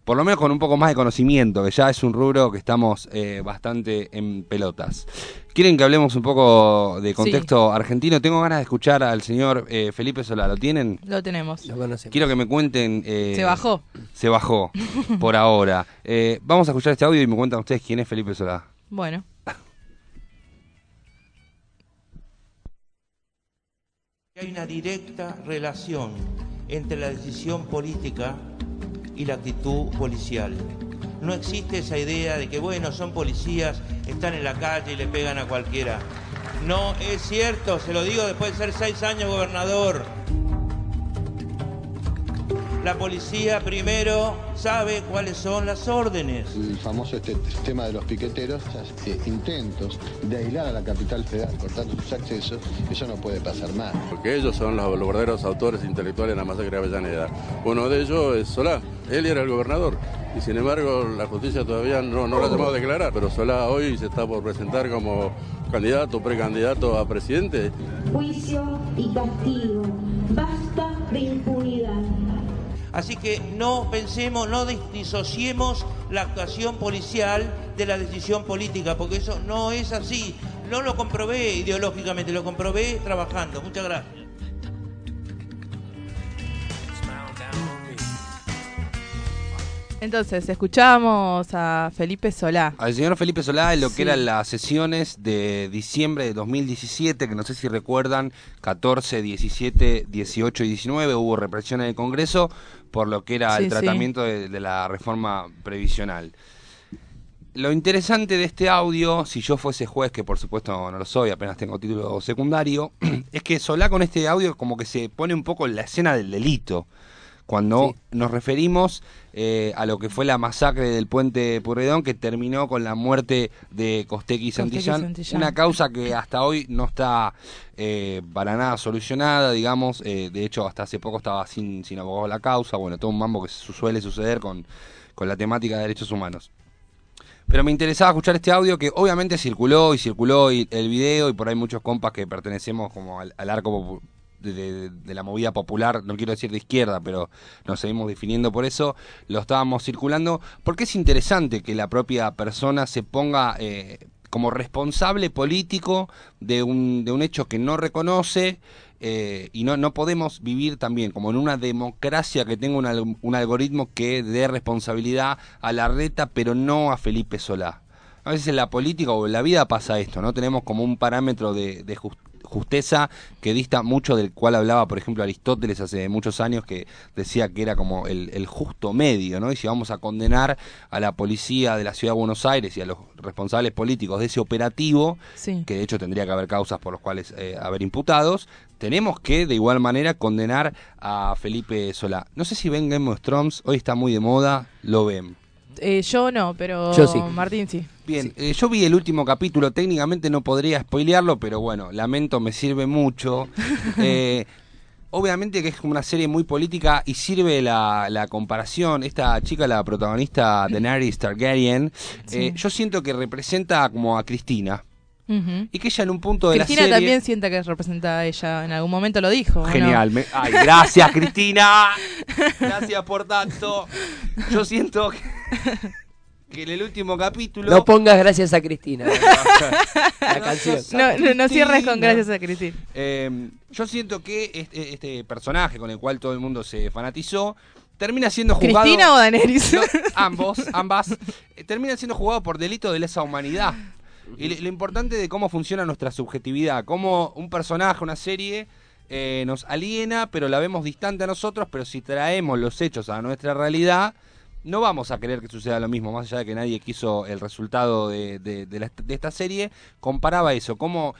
por lo menos con un poco más de conocimiento, que ya es un rubro que estamos eh, bastante en pelotas. ¿Quieren que hablemos un poco de contexto argentino? Tengo ganas de escuchar al señor eh, Felipe Solá, ¿lo tienen? Lo tenemos. Quiero que me cuenten... eh, Se bajó. Se bajó, por ahora. Eh, vamos a escuchar este audio y me cuentan ustedes quién es Felipe Solá. Bueno. Hay una directa relación entre la decisión política y la actitud policial. No existe esa idea de que, bueno, son policías, están en la calle y le pegan a cualquiera. No es cierto, se lo digo después de ser seis años gobernador. La policía primero sabe cuáles son las órdenes. El famoso este tema de los piqueteros, eh, intentos de aislar a la capital federal cortando sus accesos, eso no puede pasar más. Porque ellos son los, los verdaderos autores intelectuales de la masacre de Avellaneda. Uno de ellos es Solá, él era el gobernador. Y sin embargo, la justicia todavía no, no lo ha llamado a declarar. Pero Solá hoy se está por presentar como candidato, precandidato a presidente. Juicio y castigo. Basta de impunidad. Así que no pensemos, no dis- disociemos la actuación policial de la decisión política, porque eso no es así. No lo comprobé ideológicamente, lo comprobé trabajando. Muchas gracias. Entonces, escuchamos a Felipe Solá. Al señor Felipe Solá en lo Sí. que eran las sesiones de diciembre de 2017, que no sé si recuerdan, 14, 17, 18 y 19 hubo represión en el Congreso por lo que era Sí, el sí. tratamiento de, de la reforma previsional. Lo interesante de este audio, si yo fuese juez, que por supuesto no lo soy, apenas tengo título secundario, es que Solá con este audio como que se pone un poco en la escena del delito. Cuando nos referimos eh, a lo que fue la masacre del puente Purredón, que terminó con la muerte de Costequi Santillán, Santillán. una causa que hasta hoy no está eh, para nada solucionada, digamos, eh, de hecho hasta hace poco estaba sin, sin abogado la causa, bueno, todo un mambo que su- suele suceder con, con la temática de derechos humanos. Pero me interesaba escuchar este audio que obviamente circuló y circuló y el video y por ahí muchos compas que pertenecemos como al, al arco de, la movida popular, no quiero decir de izquierda, pero nos seguimos definiendo por eso, lo estábamos circulando, porque es interesante que la propia persona se ponga eh, como responsable político de un, de un hecho que no reconoce eh, y no, no podemos vivir también como en una democracia que tenga un, un algoritmo que dé responsabilidad a la reta, pero no a Felipe Solá. A veces en la política o en la vida pasa esto, ¿no? Tenemos como un parámetro de, de jus- justeza que dista mucho del cual hablaba, por ejemplo, Aristóteles hace muchos años, que decía que era como el, el justo medio, ¿no? Y si vamos a condenar a la policía de la ciudad de Buenos Aires y a los responsables políticos de ese operativo, Sí. que de hecho tendría que haber causas por los cuales eh, haber imputados, tenemos que de igual manera condenar a Felipe Solá. No sé si ven Game of Thrones, hoy está muy de moda, lo ven. Eh, yo no, pero Yo sí. Martín sí. Bien, eh, yo vi el último capítulo, técnicamente no podría spoilearlo, pero bueno, lamento, me sirve mucho. Eh, obviamente que es como una serie muy política y sirve la, la comparación. Esta chica, la protagonista Daenerys Targaryen, eh, yo siento que representa como a Cristina. Y que ella en un punto de Cristina la serie... también sienta que representa a ella. En algún momento lo dijo. Genial. me- Ay, gracias, Cristina. Gracias por tanto. Yo siento que, que en el último capítulo. No pongas gracias a Cristina. la canción. No, no, no cierres con gracias a Cristina. Eh, yo siento que este, este personaje con el cual todo el mundo se fanatizó termina siendo juzgado. ¿Cristina o Daenerys? No, ambos, ambas. eh, termina siendo juzgado por delito de lesa humanidad. Y lo, lo importante de cómo funciona nuestra subjetividad, cómo un personaje, una serie, eh, nos aliena, pero la vemos distante a nosotros, pero si traemos los hechos a nuestra realidad, no vamos a querer que suceda lo mismo, más allá de que nadie quiso el resultado de, de- la- de esta serie, comparaba eso, como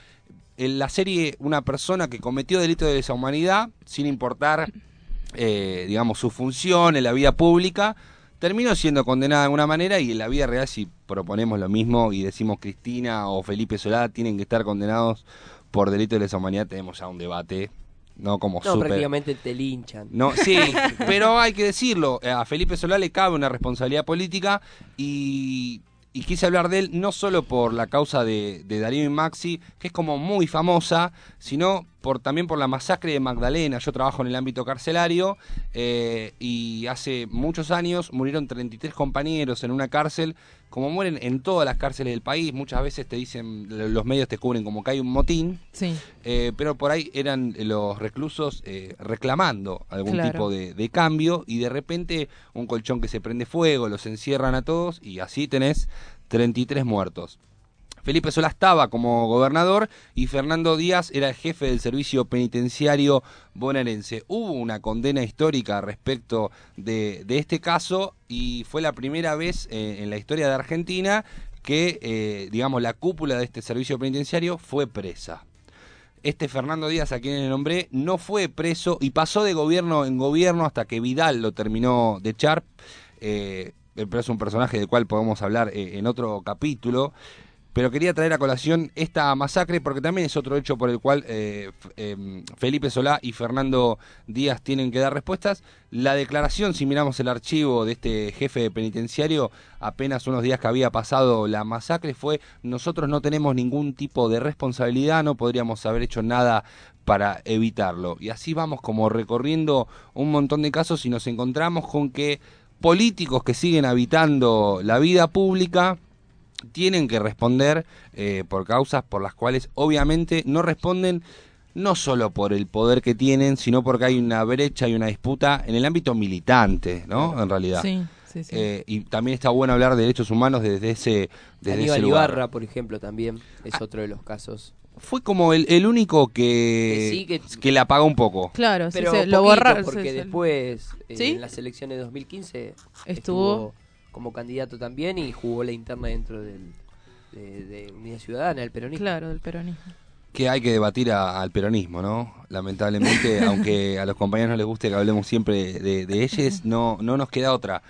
en la serie una persona que cometió delito de lesa humanidad, sin importar, eh, digamos, su función en la vida pública, terminó siendo condenada de alguna manera y en la vida real si proponemos lo mismo y decimos Cristina o Felipe Solá tienen que estar condenados por delito de lesa humanidad, tenemos ya un debate, no como No, súper... prácticamente te linchan. No, sí, pero hay que decirlo, a Felipe Solá le cabe una responsabilidad política y, y quise hablar de él no solo por la causa de, de Darío y Maxi, que es como muy famosa, sino por también por la masacre de Magdalena. Yo trabajo en el ámbito carcelario eh, y hace muchos años murieron 33 compañeros en una cárcel, como mueren en todas las cárceles del país. Muchas veces te dicen, los medios te cubren como que hay un motín. Sí. Eh, pero por ahí eran los reclusos eh, reclamando algún Claro. tipo de, de cambio y de repente un colchón que se prende fuego, los encierran a todos y así tenés 33 muertos. Felipe Solá estaba como gobernador y Fernando Díaz era el jefe del servicio penitenciario bonaerense. Hubo una condena histórica respecto de, este caso y fue la primera vez eh, en la historia de Argentina que, eh, digamos, la cúpula de este servicio penitenciario fue presa este Fernando Díaz, a quien le nombré, no fue preso y pasó de gobierno en gobierno hasta que Vidal lo terminó de echar. Eh, pero es un personaje del cual podemos hablar en otro capítulo. Pero quería traer a colación esta masacre porque también es otro hecho por el cual eh, eh, Felipe Solá y Fernando Díaz tienen que dar respuestas. La declaración, si miramos el archivo de este jefe penitenciario, apenas unos días que había pasado la masacre, fue nosotros no tenemos ningún tipo de responsabilidad, no podríamos haber hecho nada para evitarlo. Y así vamos como recorriendo un montón de casos y nos encontramos con que políticos que siguen habitando la vida pública tienen que responder eh, por causas por las cuales obviamente no responden no solo por el poder que tienen, sino porque hay una brecha y una disputa en el ámbito militante, ¿no? En realidad. Sí, sí, sí. Eh, y también está bueno hablar de derechos humanos desde ese, desde ese Aníbal lugar. Ibarra, por ejemplo, también Ah. es otro de los casos. Fue como el, el único que, Que sí, que- que la apagó un poco. Claro, sí, Pero se- lo poquito, borra- porque después eh, ¿Sí? en las elecciones de 2015 Estuvo- estuvo como candidato también y jugó la interna dentro del, de, de Unidad Ciudadana, el peronismo. Claro, del peronismo. Que hay que debatir a- al peronismo, ¿no? Lamentablemente, aunque a los compañeros no les guste que hablemos siempre de, de ellos, no, no nos queda otra.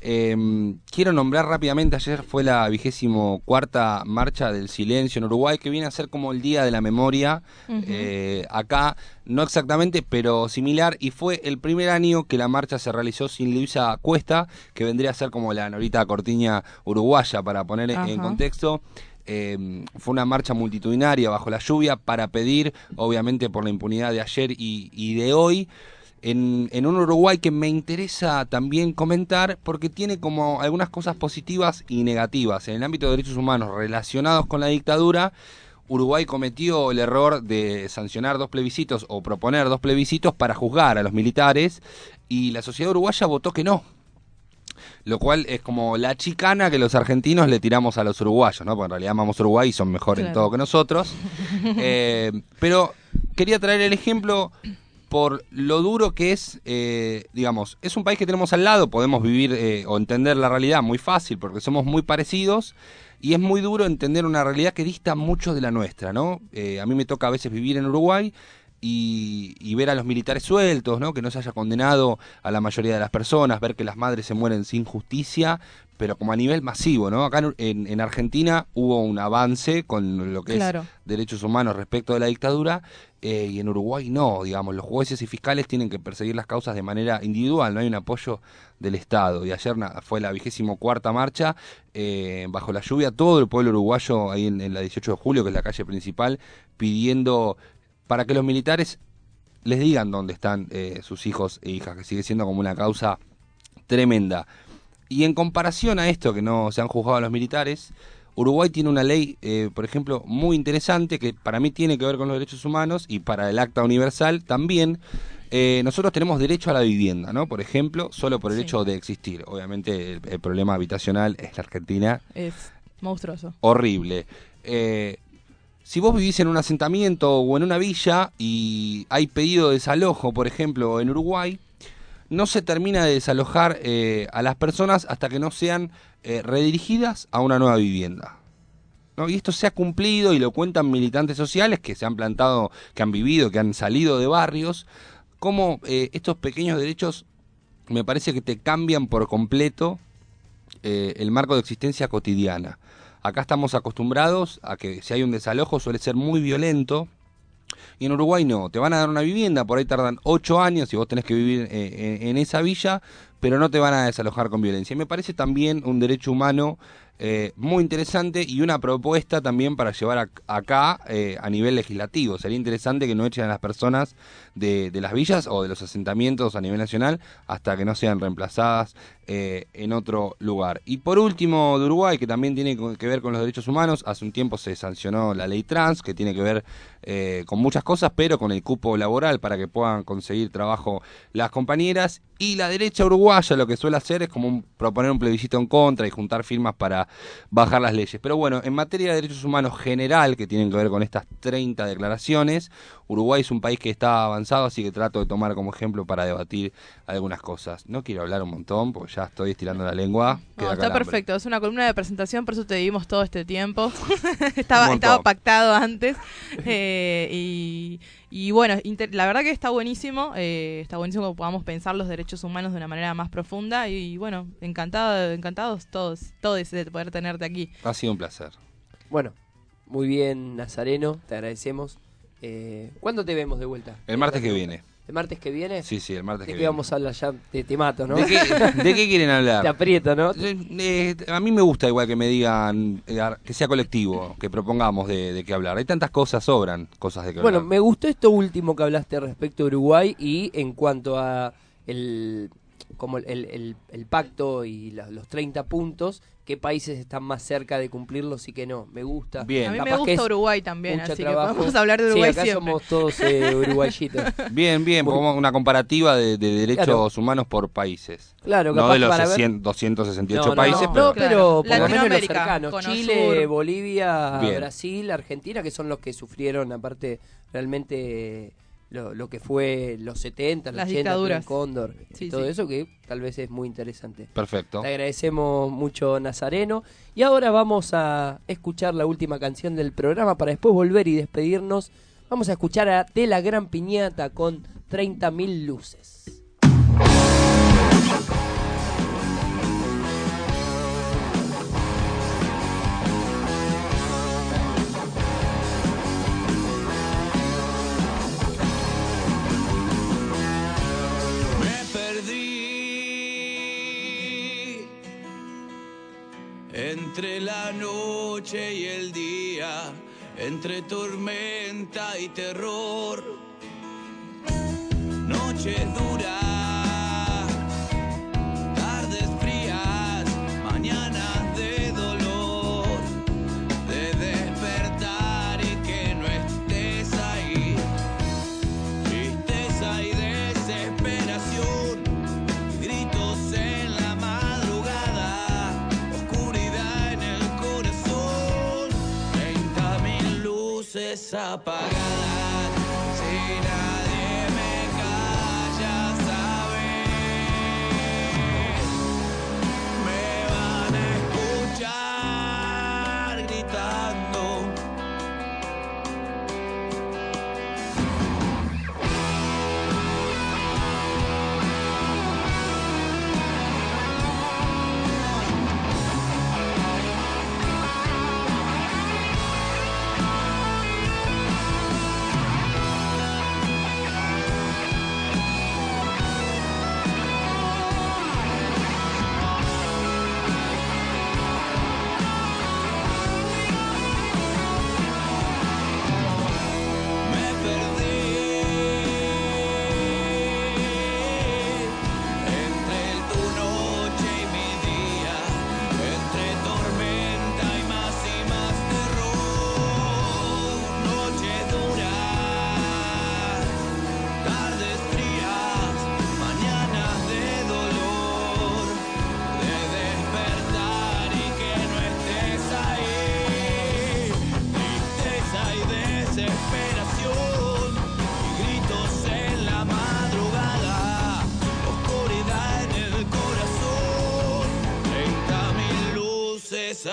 Eh, quiero nombrar rápidamente, ayer fue la vigésimo cuarta marcha del silencio en Uruguay, que viene a ser como el Día de la Memoria, eh, acá, no exactamente, pero similar, y fue el primer año que la marcha se realizó sin Luisa Cuesta, que vendría a ser como la Norita Cortiña uruguaya, para poner en- contexto. Eh, fue una marcha multitudinaria bajo la lluvia para pedir, obviamente por la impunidad de ayer y, de hoy, en, en un Uruguay que me interesa también comentar porque tiene como algunas cosas positivas y negativas. En el ámbito de derechos humanos relacionados con la dictadura, Uruguay cometió el error de sancionar dos plebiscitos o proponer dos plebiscitos para juzgar a los militares y la sociedad uruguaya votó que no. Lo cual es como la chicana que los argentinos le tiramos a los uruguayos, ¿no? Porque en realidad amamos Uruguay y son mejor en todo que nosotros. Eh, pero quería traer el ejemplo por lo duro que es, eh, digamos, es un país que tenemos al lado, podemos vivir eh, o entender la realidad muy fácil porque somos muy parecidos y es muy duro entender una realidad que dista mucho de la nuestra, ¿no? Eh, a mí me toca a veces vivir en Uruguay y, y ver a los militares sueltos, ¿no? Que no se haya condenado a la mayoría de las personas, ver que las madres se mueren sin justicia, pero como a nivel masivo, ¿no? Acá en, en- en Argentina hubo un avance con lo que Claro. es derechos humanos respecto de la dictadura eh, y en Uruguay no, digamos, los jueces y fiscales tienen que perseguir las causas de manera individual, no hay un apoyo del Estado. Y ayer fue la vigésimo cuarta marcha, eh, bajo la lluvia, todo el pueblo uruguayo ahí en, en la 18 de julio, que es la calle principal, pidiendo para que los militares les digan dónde están eh, sus hijos e hijas, que sigue siendo como una causa tremenda. Y en comparación a esto, que no se han juzgado a los militares, Uruguay tiene una ley, eh, por ejemplo, muy interesante que para mí tiene que ver con los derechos humanos y para el Acta Universal también. Eh, nosotros tenemos derecho a la vivienda, ¿no? Por ejemplo, solo por el hecho de existir. Obviamente el, el problema habitacional en la Argentina Es monstruoso. horrible. Eh, si vos vivís en un asentamiento o en una villa y hay pedido de desalojo, por ejemplo, en Uruguay, no se termina de desalojar eh, a las personas hasta que no sean eh, redirigidas a una nueva vivienda. ¿no? Y esto se ha cumplido y lo cuentan militantes sociales que se han plantado, que han vivido, que han salido de barrios, como eh, estos pequeños derechos me parece que te cambian por completo eh, el marco de existencia cotidiana. Acá estamos acostumbrados a que si hay un desalojo suele ser muy violento, y en Uruguay no, te van a dar una vivienda, por ahí tardan ocho años y vos tenés que vivir eh, en, en esa villa, pero no te van a desalojar con violencia. Y me parece también un derecho humano eh, muy interesante y una propuesta también para llevar acá eh, a nivel legislativo. Sería interesante que no echen a las personas de, las villas o de los asentamientos a nivel nacional hasta que no sean reemplazadas eh, en otro lugar. Y por último, de Uruguay, que también tiene que ver con los derechos humanos, hace un tiempo se sancionó la ley trans, que tiene que ver eh, con muchas cosas, pero con el cupo laboral para que puedan conseguir trabajo las compañeras. Y la derecha uruguaya lo que suele hacer es como un- proponer un plebiscito en contra y juntar firmas para bajar las leyes. Pero bueno, en materia de derechos humanos general, que tienen que ver con estas 30 declaraciones, Uruguay es un país que está avanzado, así que trato de tomar como ejemplo para debatir algunas cosas. No quiero hablar un montón, porque ya estoy estirando la lengua. No, está calambre. perfecto, es una columna de presentación, por eso te dimos todo este tiempo. Estaba pactado antes. eh, y, y bueno, inter- la verdad que está buenísimo. eh, está buenísimo que podamos pensar los derechos humanos de una manera más profunda. Y, bueno, encantado, encantados todos, todos de poder tenerte aquí. Ha sido un placer. Bueno, muy bien, Nazareno, te agradecemos. Eh, ¿Cuándo te vemos de vuelta? El martes que viene. ¿El martes que viene? Sí, sí, el martes ¿De que qué viene. vamos a hablar ya? Te, te mato, ¿no? ¿De qué, de qué quieren hablar? Te aprieto, ¿no? Eh, a mí me gusta igual que me digan eh, que sea colectivo, que propongamos de, de qué hablar. Hay tantas cosas, sobran cosas de qué Bueno, hablar. me gustó esto último que hablaste respecto a Uruguay y en cuanto a el como el, el- el- el pacto y la- los 30 puntos, qué países están más cerca de cumplirlos y qué no. Me gusta. Bien. A mí Capaz me gusta Uruguay también, así trabajo. que podemos hablar de Uruguay sí, acá siempre. somos todos eh, uruguayitos. Bien, bien, como una comparativa de, de derechos Claro. humanos por países. Claro, no capaz de los para ver- 600 268 No, no, países, no, pero... no, pero Claro. por lo menos los cercanos. Chile, Sur. Bolivia, Bien. Brasil, Argentina, que son los que sufrieron, aparte, realmente lo, lo que fue los 70, los Las 80, dictaduras. Plan Cóndor, y todo sí. eso que tal vez es muy interesante. Perfecto. Te agradecemos mucho, Nazareno. Y ahora vamos a escuchar la última canción del programa para después volver y despedirnos. Vamos a escuchar a De la Gran Piñata con 30.000 luces. Entre la noche y el día, entre tormenta y terror. Noches duras, luces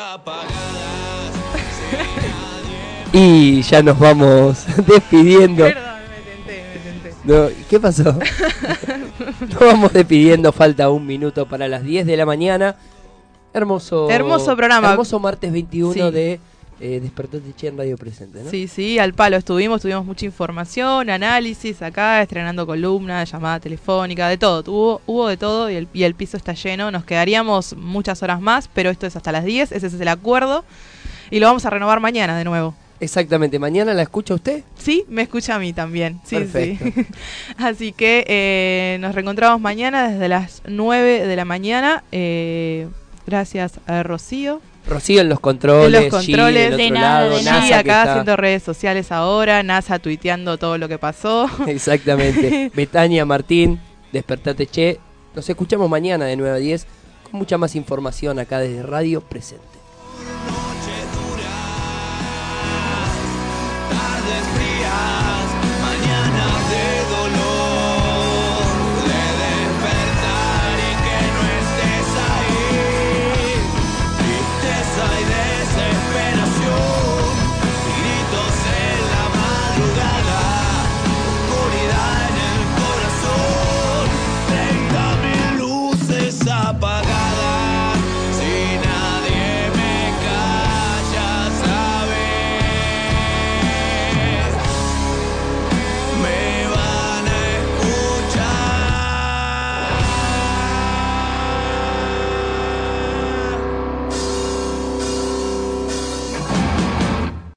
Y ya nos vamos despidiendo. No, ¿Qué pasó? Nos vamos despidiendo, falta un minuto para las 10 de la mañana. Hermoso. Hermoso programa. Hermoso martes 21 Sí. de eh, Despertate Che en Radio Presente, ¿no? Sí, sí, al palo estuvimos, tuvimos mucha información, análisis acá, estrenando columnas, llamada telefónica, de todo. Hubo, hubo de todo y el, y el piso está lleno. Nos quedaríamos muchas horas más, pero esto es hasta las 10, ese es el acuerdo. Y lo vamos a renovar mañana de nuevo. Exactamente. ¿Mañana la escucha usted? Sí, me escucha a mí también. Sí, Perfecto. sí. Así que eh, nos reencontramos mañana desde las 9 de la mañana. eh, gracias a Rocío. Rocío en los controles, los G controles otro de nada, lado, de NASA acá está- haciendo redes sociales ahora, NASA tuiteando todo lo que pasó. Exactamente. Betania, Martín, Despertate Che. Nos escuchamos mañana de 9 a 10 con mucha más información acá desde Radio Presente.